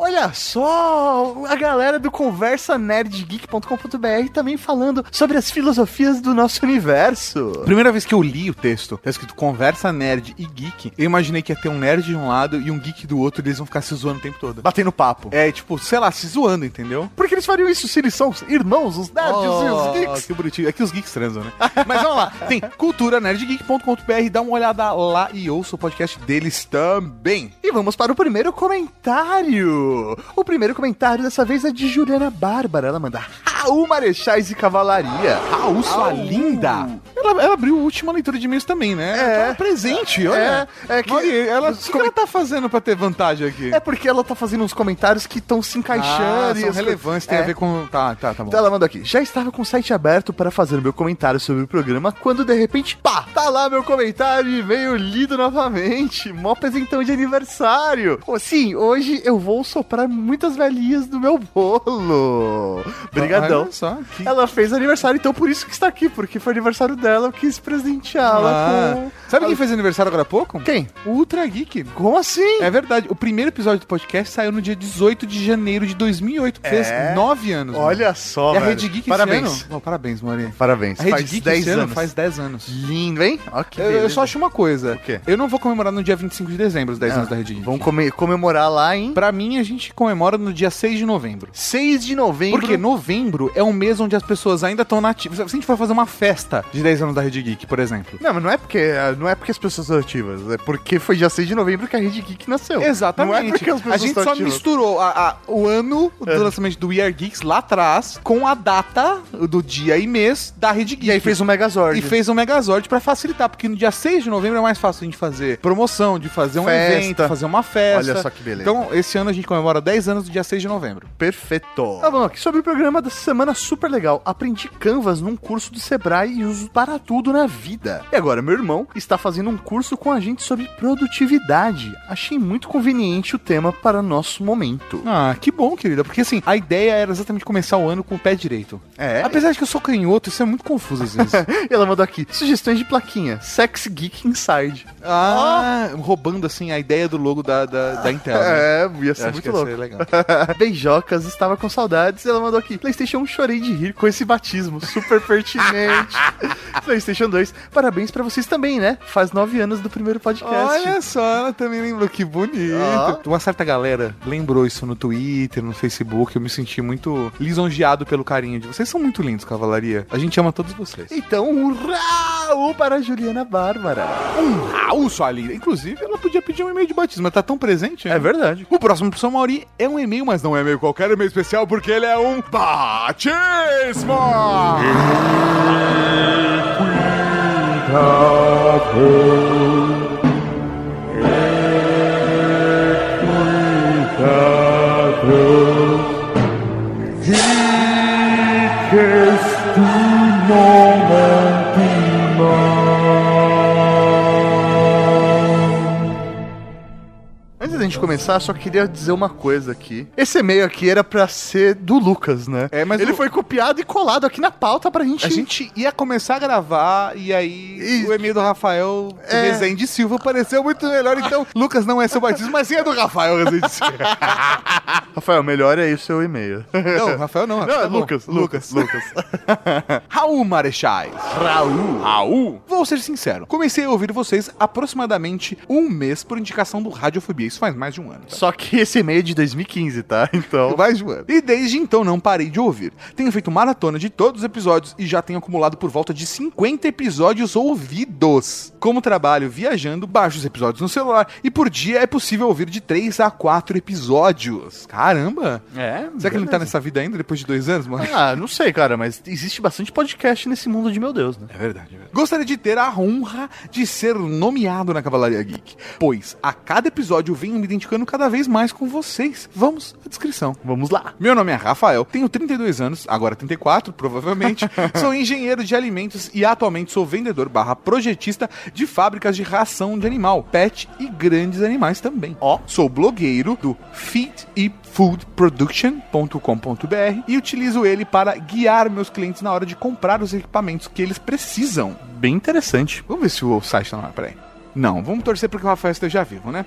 Olha só, a galera do Conversa Nerdgeek.com.br também falando sobre as filosofias do nosso universo. Primeira vez que eu li o texto, tá escrito conversa nerd e geek, eu imaginei que ia ter um nerd de um lado e um geek do outro e eles vão ficar se zoando o tempo todo. Batendo papo. É, tipo, sei lá, se zoando, entendeu? Por que eles fariam isso se eles são irmãos, os nerds e os Oh, geeks? Que bonitinho. É que os geeks transam, né? (laughs) Mas vamos lá. Tem culturanerdgeek.com.br, dá uma olhada lá e ouça o podcast deles também. E vamos para o primeiro comentário. O primeiro comentário dessa vez é de Juliana Bárbara. Ela manda Raul Marechais e Cavalaria. Raul, sua linda. Ela, ela abriu a última leitura de e-mails também, né? É. Tá presente, olha. É, é que- Mauri, ela, o que, que ela tá fazendo pra ter vantagem aqui? É porque ela tá fazendo uns comentários que estão se encaixando. ah, são relevantes, tem É. a ver com... Tá, tá, tá bom. Então ela mandou aqui. Já estava com o site aberto para fazer meu comentário sobre o programa, quando de repente, pá, tá lá meu comentário e veio lido novamente. Mó presentão de aniversário. Sim, hoje eu vou soprar muitas velhinhas do meu bolo. Obrigadão. Só, que... Ela fez aniversário, então por isso que está aqui, porque foi aniversário dela, eu quis presenteá-la Ah, com... Sabe quem fez aniversário agora há pouco? Quem? O Ultra Geek. Como assim? É verdade. O primeiro episódio do podcast saiu no dia 18 de janeiro de 2008. Fez É? nove anos. mano. Olha só, E a. Rede Geek Parabéns. Oh, parabéns, Maria. Parabéns. A Rede faz Geek 10 esse ano anos. faz 10 anos. Lindo, hein? Que Eu, eu só acho uma coisa. O quê? Eu não vou comemorar no dia 25 de dezembro, os 10 Ah, anos da Rede Geek. Vamos come- comemorar lá em Pra mim, a gente comemora no dia 6 de novembro. 6 de novembro. Porque novembro é um mês onde as pessoas ainda estão nativas. Se a gente for fazer uma festa de 10 anos da Rede Geek, por exemplo. Não, mas não é porque não é porque as pessoas são ativas, é porque foi dia 6 de novembro que a Rede Geek nasceu. Exatamente. Não é porque as pessoas a gente estão só ativas. misturou a- a- o ano do É. lançamento do We Are Geeks lá atrás com a data do dia e mês da Rede Geek. E aí fez um Megazord. E fez um Megazord pra facilitar, porque no dia 6 de novembro é mais fácil a gente fazer promoção, de fazer um Festa. evento, fazer uma festa. Olha só que beleza. Então, esse ano a gente comemora 10 anos do dia 6 de novembro. Perfeito. Tá bom, aqui sobre o programa da semana super legal. Aprendi Canvas num curso do Sebrae e uso para tudo na vida. E agora, meu irmão está fazendo um curso com a gente sobre produtividade. Achei muito conveniente o tema para nosso momento. Ah, que bom, querida. Porque assim, a ideia era exatamente começar o ano com o pé direito. É. Apesar de que eu sou canhoto, isso é muito confuso às (laughs) vezes. E ela mandou aqui sugestões de plaquinha. Sex Geek Inside. ah, roubando assim a ideia do logo da, da, da Intel. né? (laughs) É, ia ser muito louco. legal. (laughs) Beijocas estava com saudades e ela mandou aqui. PlayStation 1 chorei de rir com esse batismo, super pertinente. (laughs) PlayStation 2, parabéns pra vocês também, né? Faz nove anos do primeiro podcast. Olha só, ela também lembrou que bonito. Ó. Uma certa galera lembrou isso no Twitter, no Facebook. Eu me senti muito lisonjeado pelo carinho de vocês. São muito lindos, Cavalaria. A gente ama todos vocês. Então, um Raul para a Juliana Bárbara. Um Raul, sua linda. Inclusive, ela podia pedir um e-mail de batismo. Ela tá tão presente. né? É verdade. O próximo pro São Mauri é um e-mail, mas não é e-mail qualquer e-mail especial, porque ele é um batismo! Antes da gente começar, só queria dizer uma coisa aqui. Esse e-mail aqui era pra ser do Lucas, né? É, mas ele o- foi copiado e colado aqui na pauta pra gente. A gente ia começar a gravar e aí Isso. o e-mail do Rafael É. Rezende Silva pareceu muito melhor. Então, (laughs) Lucas não é seu batismo, mas sim é do Rafael Rezende Silva. (laughs) Rafael, melhor é aí o seu e-mail. Não, Rafael não. Não, Rafael é Lucas, Lucas, Lucas. (laughs) Raul Marechais. Raul. Raul. Vou ser sincero, comecei a ouvir vocês aproximadamente um mês por indicação do Radiofobia. Isso faz mais de um ano. tá? Só que esse e-mail é de 2015, tá? (laughs) Então. Mais de um ano. E desde então não parei de ouvir. Tenho feito maratona de todos os episódios e já tenho acumulado por volta de 50 episódios ouvidos. Como trabalho viajando, baixo os episódios no celular e por dia é possível ouvir de 3 a 4 episódios. Caramba! É. Será que ele não tá nessa vida ainda depois de dois anos, mano? Ah, não sei, cara, mas existe bastante podcast nesse mundo de meu Deus, né? É verdade, é verdade. Gostaria de ter a honra de ser nomeado na Cavalaria Geek, pois a cada episódio venho me identificando cada vez mais com vocês. Vamos à descrição. Vamos lá. Meu nome é Rafael, tenho 32 anos, agora 34, provavelmente. (laughs) sou engenheiro de alimentos e atualmente sou vendedor barra projetista de fábricas de ração de animal, pet e grandes animais também. Ó, sou blogueiro do Feed e foodproduction.com.br e utilizo ele para guiar meus clientes na hora de comprar os equipamentos que eles precisam. Bem interessante. Vamos ver se o site tá ar, peraí. Não, vamos torcer porque o Rafael esteja vivo, né?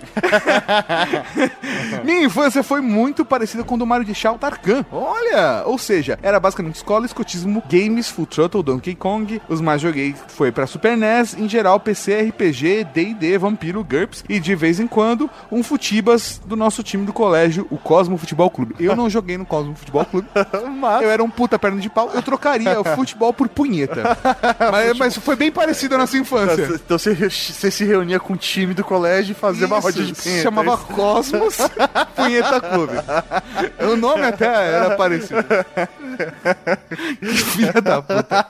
(laughs) Minha infância foi muito parecida com o do Mario de Shao Tarkan. Olha! Ou seja, era basicamente escola, escotismo, games, Full Throttle, Donkey Kong. Os mais joguei foi pra Super NES, em geral PC, RPG, D&D, Vampiro, GURPS e de vez em quando um futibas do nosso time do colégio, o Cosmo Futebol Clube. Eu não joguei no Cosmo Futebol Clube. (laughs) Mas... Eu era um puta perna de pau, eu trocaria o futebol por punheta. (laughs) mas, mas foi bem parecido a nossa infância. Então você, você se reunia com o time do colégio e fazia uma Isso, roda de se punheta. chamava é isso? Cosmos (laughs) Punheta Clube. O nome até era parecido. que filha da puta.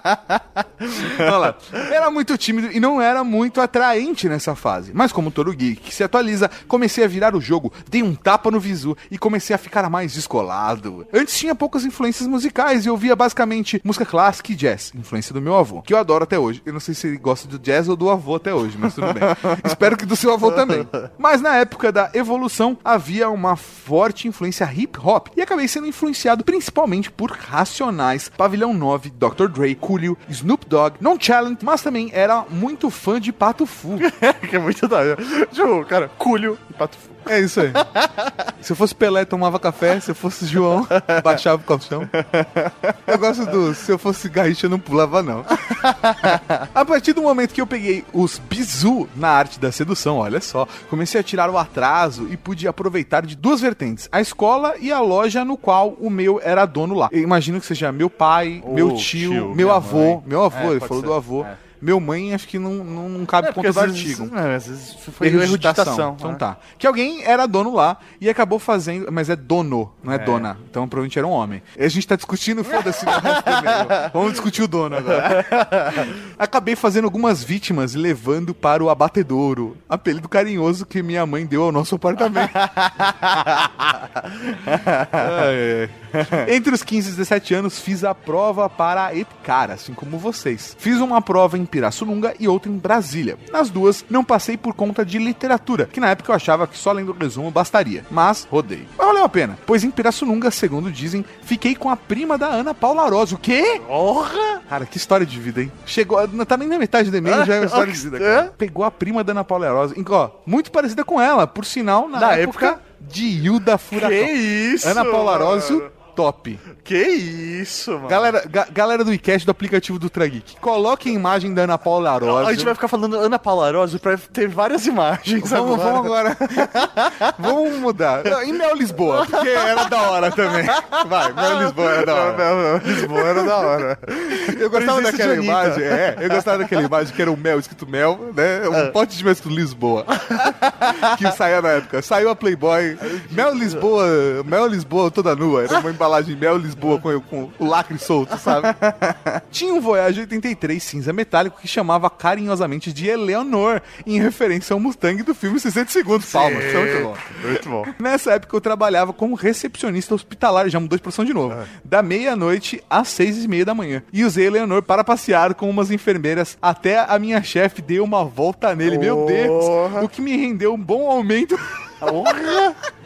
Olha lá. Era muito tímido e não era muito atraente nessa fase. Mas como todo geek que se atualiza, comecei a virar o jogo, dei um tapa no visu e comecei a ficar mais descolado. Antes tinha poucas influências musicais e eu via basicamente música clássica e jazz, influência do meu avô, que eu adoro até hoje. Eu não sei se ele gosta do jazz ou do avô até hoje, mas tudo bem. Espero que do seu avô também. Mas na época da evolução havia uma forte influência hip hop e acabei sendo influenciado principalmente por Racionais, Pavilhão 9, Dr. Dre, Coolio, Snoop Dogg, Non Challenge, mas também era muito fã de Pato Fu. (laughs) que é muito da. Tipo, cara, culho e pato fu. É isso aí. Se eu fosse Pelé, tomava café. Se eu fosse João, baixava o calção. Eu gosto do. Se eu fosse Garrincha, eu não pulava, não. A partir do momento que eu peguei os bizu na arte da sedução, olha só, comecei a tirar o atraso e pude aproveitar de duas vertentes: a escola e a loja no qual o meu era dono lá. Eu imagino que seja meu pai, Ô, meu tio, tio, meu avô. mãe. Meu avô, É, ele falou ser. do avô. É. Meu mãe, acho que não, não, não cabe É, conta do artigo. é, às vezes foi Erro erro de ditação. Então tá. Que alguém era dono lá e acabou fazendo. Mas é dono, não é, dona. Então provavelmente era um homem. E a gente tá discutindo, foda-se. (laughs) Vamos discutir o dono agora. (laughs) Acabei fazendo algumas vítimas e levando para o abatedouro. Apelido carinhoso que minha mãe deu ao nosso apartamento. Ai, ai. Entre os 15 e 17 anos, fiz a prova para a EPCAR, assim como vocês. Fiz uma prova em Pirassununga e outra em Brasília. Nas duas, não passei por conta de literatura, que na época eu achava que só lendo o resumo bastaria. Mas rodei. Mas valeu a pena, pois em Pirassununga, segundo dizem, fiquei com a prima da Ana Paula Rosa. O quê? Porra! Cara, que história de vida, hein? Chegou, não tá nem na metade do e-mail, já é uma história de vida, cara. (laughs) Pegou a prima da Ana Paula Rosa, e, ó, muito parecida com ela, por sinal, na, época, época- de Hilda Furacão. Que isso? Ana Paula mano? Top. Que isso, mano. Galera, ga- galera do iCast do aplicativo do Trageek, coloque a imagem da Ana Paula Rosa. a gente vai ficar falando Ana Paula Rosa pra ter várias imagens Vamos, agora. vamos agora. (laughs) vamos mudar. Não, em Mel Lisboa, porque era da hora também. Vai, Mel Lisboa era da hora. Não, não, Lisboa era da hora. Eu gostava Presença daquela de Anitta. imagem, é, eu gostava daquela imagem que era um mel escrito mel, né? Um pote de mel escrito Lisboa. que saía na época. Saiu a Playboy, Mel Lisboa, Mel Lisboa toda nua. Era uma embalagem Mel Lisboa com, com o lacre solto, sabe? (laughs) Tinha um Voyage 83 cinza metálico que chamava carinhosamente de Eleanor, em referência ao Mustang do filme 60 segundos. Palmas, isso é muito bom. Muito bom. Nessa época eu trabalhava como recepcionista hospitalar, já mudou de profissão de novo, da meia-noite às seis e meia da manhã. E usei a Leonor para passear com umas enfermeiras até a minha chefe deu uma volta nele. Meu Deus! O que me rendeu um bom aumento. (laughs)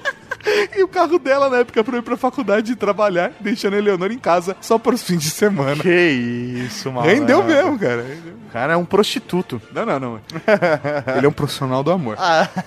(laughs) E o carro dela na época pra eu ir pra faculdade e trabalhar, deixando a Eleonor em casa só para os (laughs) fins de semana. Que isso, mano. Rendeu mesmo, cara. O cara é um prostituto. Não, não, não. Ele é um profissional do amor.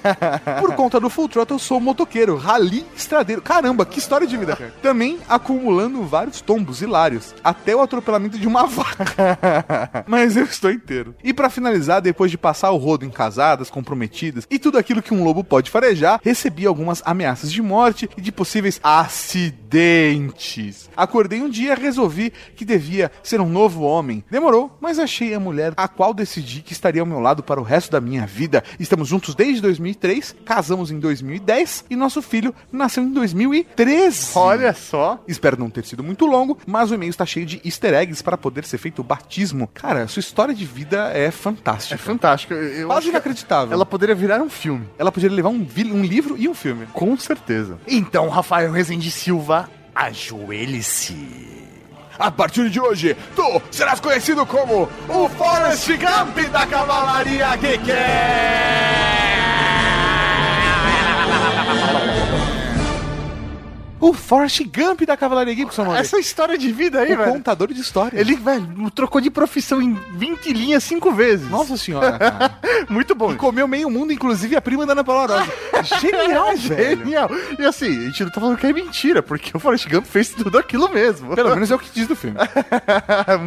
(laughs) Por conta do Full Throttle, eu sou motoqueiro, rally estradeiro. Caramba, que história de vida, cara. Também acumulando vários tombos hilários, até o atropelamento de uma vaca. Mas eu estou inteiro. E pra finalizar, depois de passar o rodo em casadas, comprometidas e tudo aquilo que um lobo pode farejar, recebi algumas ameaças de morte e de possíveis acidentes. Acordei um dia e resolvi que devia ser um novo homem. Demorou, mas achei a mulher a qual decidi que estaria ao meu lado para o resto da minha vida. Estamos juntos desde 2003, casamos em 2010 e nosso filho nasceu em 2013. Olha só. Espero não ter sido muito longo, mas o e-mail está cheio de easter eggs para poder ser feito o batismo. Cara, sua história de vida é fantástica. É. Eu eu Quase inacreditável. Ela poderia virar um filme. Ela poderia levar um, um livro e um filme. Com certeza. Então, Rafael Rezende Silva, ajoelhe-se. A partir de hoje, tu serás conhecido como o Forrest Gump da Cavalaria Geek! O Forrest Gump da Cavalaria Geek, seu nome. Essa história de vida aí, o velho. contador de histórias. Ele, velho, trocou de profissão em 20 linhas cinco vezes. Nossa senhora, (laughs) cara. Muito bom. E comeu meio mundo, inclusive a prima da Ana Paula Rosa. (laughs) (laughs) Genial, velho. Genial. E assim, a gente não tá falando que é mentira, porque o Forrest Gump fez tudo aquilo mesmo. Pelo menos é o que diz do filme.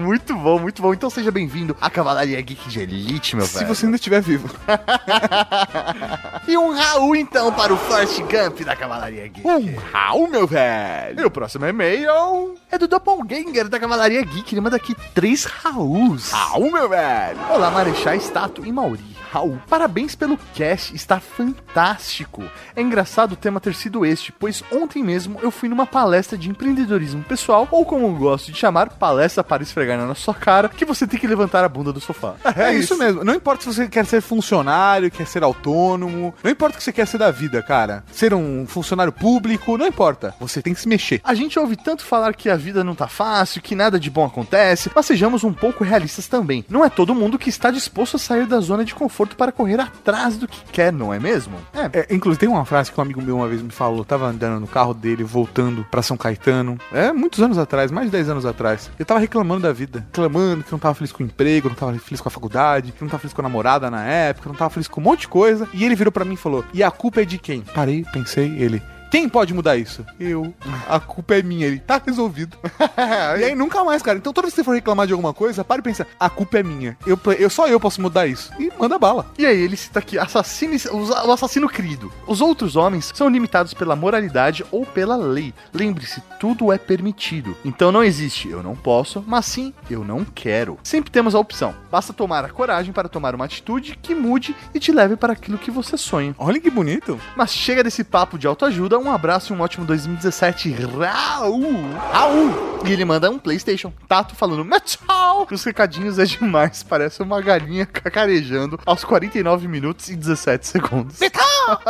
muito bom, muito bom. Então seja bem-vindo à Cavalaria Geek de Elite, meu Se velho. você ainda estiver vivo. E um Raul, então, para o Forrest Gump da Cavalaria Geek. Um Raul, meu velho. E o próximo e-mail é do Doppelganger da Cavalaria Geek. Ele manda aqui três Rauls. Raul, meu velho. Olá, Marechal Stato e Mauri. Raul, parabéns pelo cast, está fantástico. É engraçado o tema ter sido este, pois ontem mesmo eu fui numa palestra de empreendedorismo pessoal, ou como eu gosto de chamar, palestra para esfregar na sua cara, que você tem que levantar a bunda do sofá. (laughs) É, isso mesmo. Não importa se você quer ser funcionário, quer ser autônomo, não importa o que você quer ser da vida, cara. Ser um funcionário público, não importa. Você tem que se mexer. A gente ouve tanto falar que a vida não tá fácil, que nada de bom acontece, mas sejamos um pouco realistas também. Não é todo mundo que está disposto a sair da zona de conforto para correr atrás do que quer, não é mesmo? É, é, inclusive tem uma frase que um amigo meu uma vez me falou, tava andando no carro dele, voltando pra São Caetano, é, muitos anos atrás, mais de 10 anos atrás. Eu tava reclamando da vida, reclamando que não tava feliz com o emprego, não tava feliz com a faculdade, que não tava feliz com a namorada na época, não tava feliz com um monte de coisa. E ele virou pra mim e falou: "E a culpa é de quem?" Parei, pensei, ele: quem pode mudar isso? Eu. A culpa é minha. Ele tá resolvido. (laughs) e aí nunca mais, cara. Então toda vez que você for reclamar de alguma coisa, para e pensa: a culpa é minha. Eu, eu só eu posso mudar isso. E manda bala. E aí ele cita aqui: assassino, o assassino querido. Os outros homens são limitados pela moralidade ou pela lei. Lembre-se, tudo é permitido. Então não existe eu não posso, mas sim eu não quero. Sempre temos a opção. Basta tomar a coragem para tomar uma atitude que mude e te leve para aquilo que você sonha. Olha que bonito. Mas chega desse papo de autoajuda um abraço e um ótimo 2017, Raul! Raul! E ele manda um PlayStation. Tato falando metal! Os recadinhos é demais, parece uma galinha cacarejando aos 49 minutos e 17 segundos. Metal!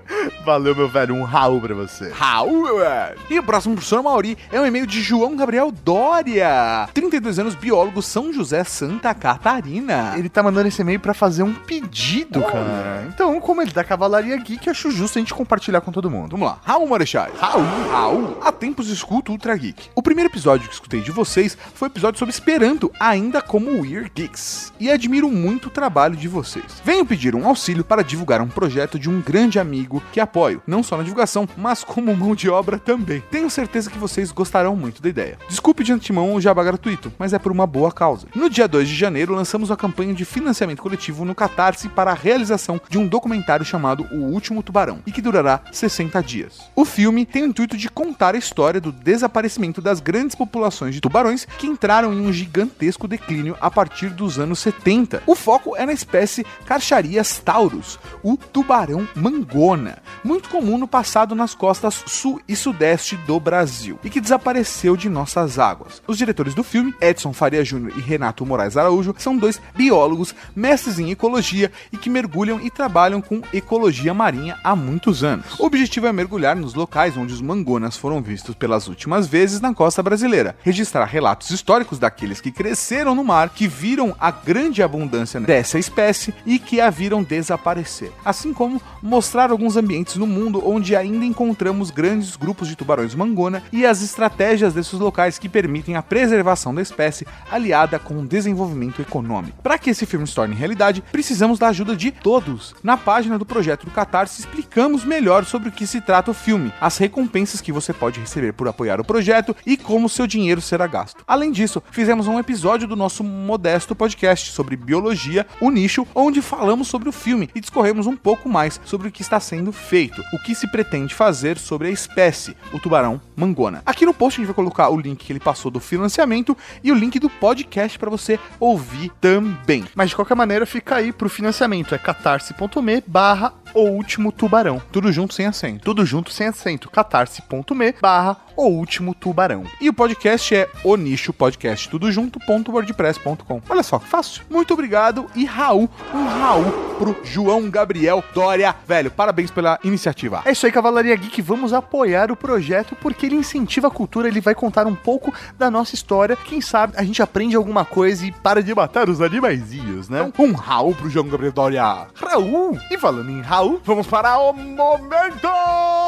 (laughs) Valeu, meu velho. Um Raul pra você. Raul, meu velho. E o próximo professor Mauri é um e-mail de João Gabriel Dória. 32 anos, biólogo, São José, Santa Catarina. Ele tá mandando esse e-mail pra fazer um pedido, cara. Então, como ele da Cavalaria Geek, acho justo a gente compartilhar com todo mundo. Vamos lá. Raul Marechais. Raul. Raul. Há tempos escuto Ultra Geek. O primeiro episódio que escutei de vocês foi o episódio sobre Esperanto, ainda como Weird Geeks. E admiro muito o trabalho de vocês. Venho pedir um auxílio para divulgar um projeto de um grande amigo que apoio, não só na divulgação, mas como mão de obra também. Tenho certeza que vocês gostarão muito da ideia. Desculpe de antemão o jabá gratuito, mas é por uma boa causa. No dia 2 de janeiro, lançamos a campanha de financiamento coletivo no Catarse para a realização de um documentário chamado O Último Tubarão, e que durará 60 dias. O filme tem o intuito de contar a história do desaparecimento das grandes populações de tubarões que entraram em um gigantesco declínio a partir dos anos 70. O foco é na espécie Carcharias taurus, o tubarão mangona, muito comum no passado nas costas sul e sudeste do Brasil, e que desapareceu de nossas águas. Os diretores do filme, Edson Faria Júnior e Renato Moraes Araújo, são dois biólogos, mestres em ecologia e que mergulham e trabalham com ecologia marinha há muitos anos. O objetivo é mergulhar nos locais onde os mangonas foram vistos pelas últimas vezes na costa brasileira, registrar relatos históricos daqueles que cresceram no mar, que viram a grande abundância dessa espécie e que a viram desaparecer, assim como mostrar alguns ambientes no mundo onde ainda encontramos grandes grupos de tubarões mangona e as estratégias desses locais que permitem a preservação da espécie aliada com o desenvolvimento econômico. Para que esse filme se torne realidade, precisamos da ajuda de todos. Na página do projeto do Catarse explicamos melhor sobre o que se trata o filme, as recompensas que você pode receber por apoiar o projeto e como seu dinheiro será gasto. Além disso, fizemos um episódio do nosso modesto podcast sobre biologia, o nicho, onde falamos sobre o filme e discorremos um pouco mais sobre o que está sendo feito, o que se pretende fazer sobre a espécie, o tubarão mangona. Aqui no post a gente vai colocar o link que ele passou do financiamento e o link do podcast para você ouvir também. Mas de qualquer maneira, fica aí pro financiamento. É catarse.me barra o último tubarão. Tudo junto sem acento. Tudo junto sem acento. catarse.me barra o último tubarão. E o podcast é o nicho podcast tudo junto.wordpress.com. Olha só, fácil. Muito obrigado e Raul, um Raul pro João Gabriel Dória. Velho, parabéns pela iniciativa. É isso aí, Cavalaria Geek. Vamos apoiar o projeto porque ele incentiva a cultura, ele vai contar um pouco da nossa história. Quem sabe a gente aprende alguma coisa e para de matar os animaizinhos, né? Então, um Raul pro João Gabriel Dória. Raul! E falando em Raul, vamos para o momento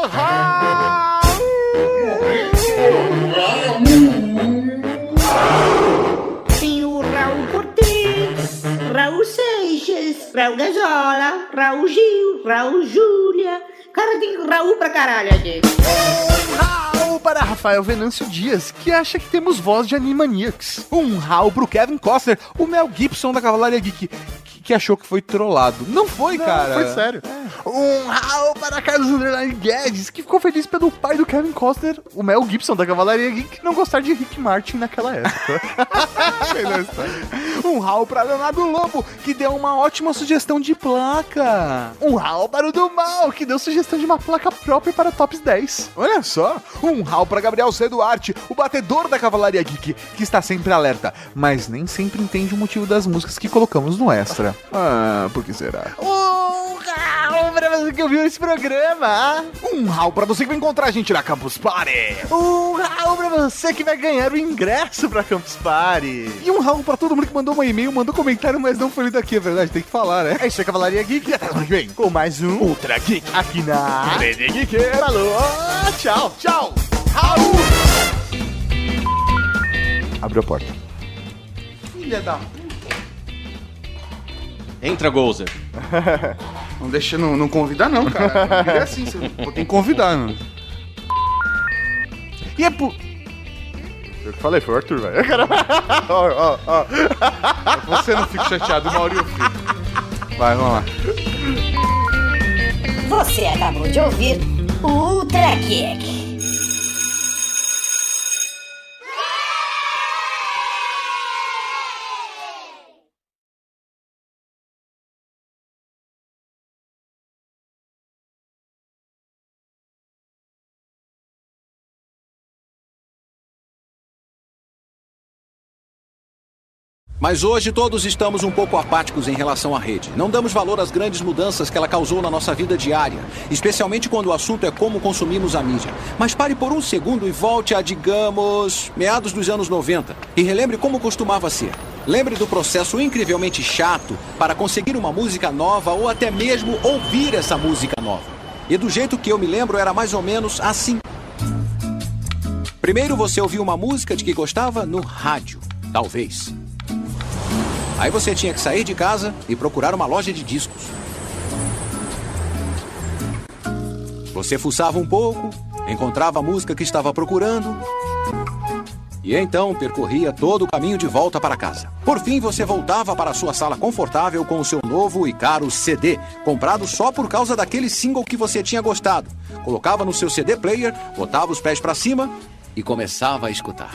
Raul! Tem o Raul Cortez, Raul Seixas, Raul Gazola, Raul Gil, Raul Júlia. Cara, tem Raul pra caralho aqui. Raul! Hall para Rafael Venâncio Dias, que acha que temos voz de Animaniacs. Um rau pro Kevin Costner, o Mel Gibson da Cavalaria Geek, que, achou que foi trollado. Não foi, Não, cara. foi sério. Um hall para Carlos Underline Guedes, que ficou feliz pelo pai do Kevin Costner, o Mel Gibson da Cavalaria Geek, não gostar de Rick Martin naquela época. (laughs) Um rau pra Leonardo Lobo, que deu uma ótima sugestão de placa. um hall para o do Mal, que deu sugestão de uma placa própria para Tops 10. Olha só, um rau pra Gabriel C. Duarte, o batedor da Cavalaria Geek, que está sempre alerta, mas nem sempre entende o motivo das músicas que colocamos no extra. Ah, por que será? Um hall para você que ouviu esse programa. Um rau pra você que vai encontrar a gente na Campus Party. Um hall para você que vai ganhar o ingresso para Campus Party. E um rau pra todo mundo que mandou um e-mail, mandou comentário, mas não foi lido aqui, é verdade, tem que falar, né? É isso aí, Cavalaria Geek. E até semana que vem. Com mais um Ultra Geek. aqui na Rede Geek. Falou, tchau. Tchau. Abriu a porta. Filha da... Entra, Gozer. (laughs) Não deixa, não, não convidar não, cara. É assim, você tem que convidar, não. E é por... Eu que falei, foi o Arthur, velho. (laughs) Ó, ó, ó. Você não fica chateado, o Mauri eu fico. Vai, vamos lá. Você acabou de ouvir o Ultra Kick. Mas hoje todos estamos um pouco apáticos em relação à rede. Não damos valor às grandes mudanças que ela causou na nossa vida diária, especialmente quando o assunto é como consumimos a mídia. Mas pare por um segundo e volte a, digamos, meados dos anos 90 e relembre como costumava ser. Lembre do processo incrivelmente chato para conseguir uma música nova ou até mesmo ouvir essa música nova. E do jeito que eu me lembro era mais ou menos assim. Primeiro você ouviu uma música de que gostava no rádio, talvez. Aí você tinha que sair de casa e procurar uma loja de discos. Você fuçava um pouco, encontrava a música que estava procurando. E então percorria todo o caminho de volta para casa. Por fim, você voltava para a sua sala confortável com o seu novo e caro CD, comprado só por causa daquele single que você tinha gostado. Colocava no seu CD player, botava os pés para cima e começava a escutar.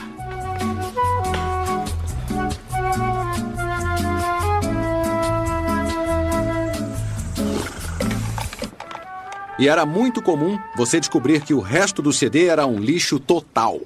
E era muito comum você descobrir que o resto do CD era um lixo total.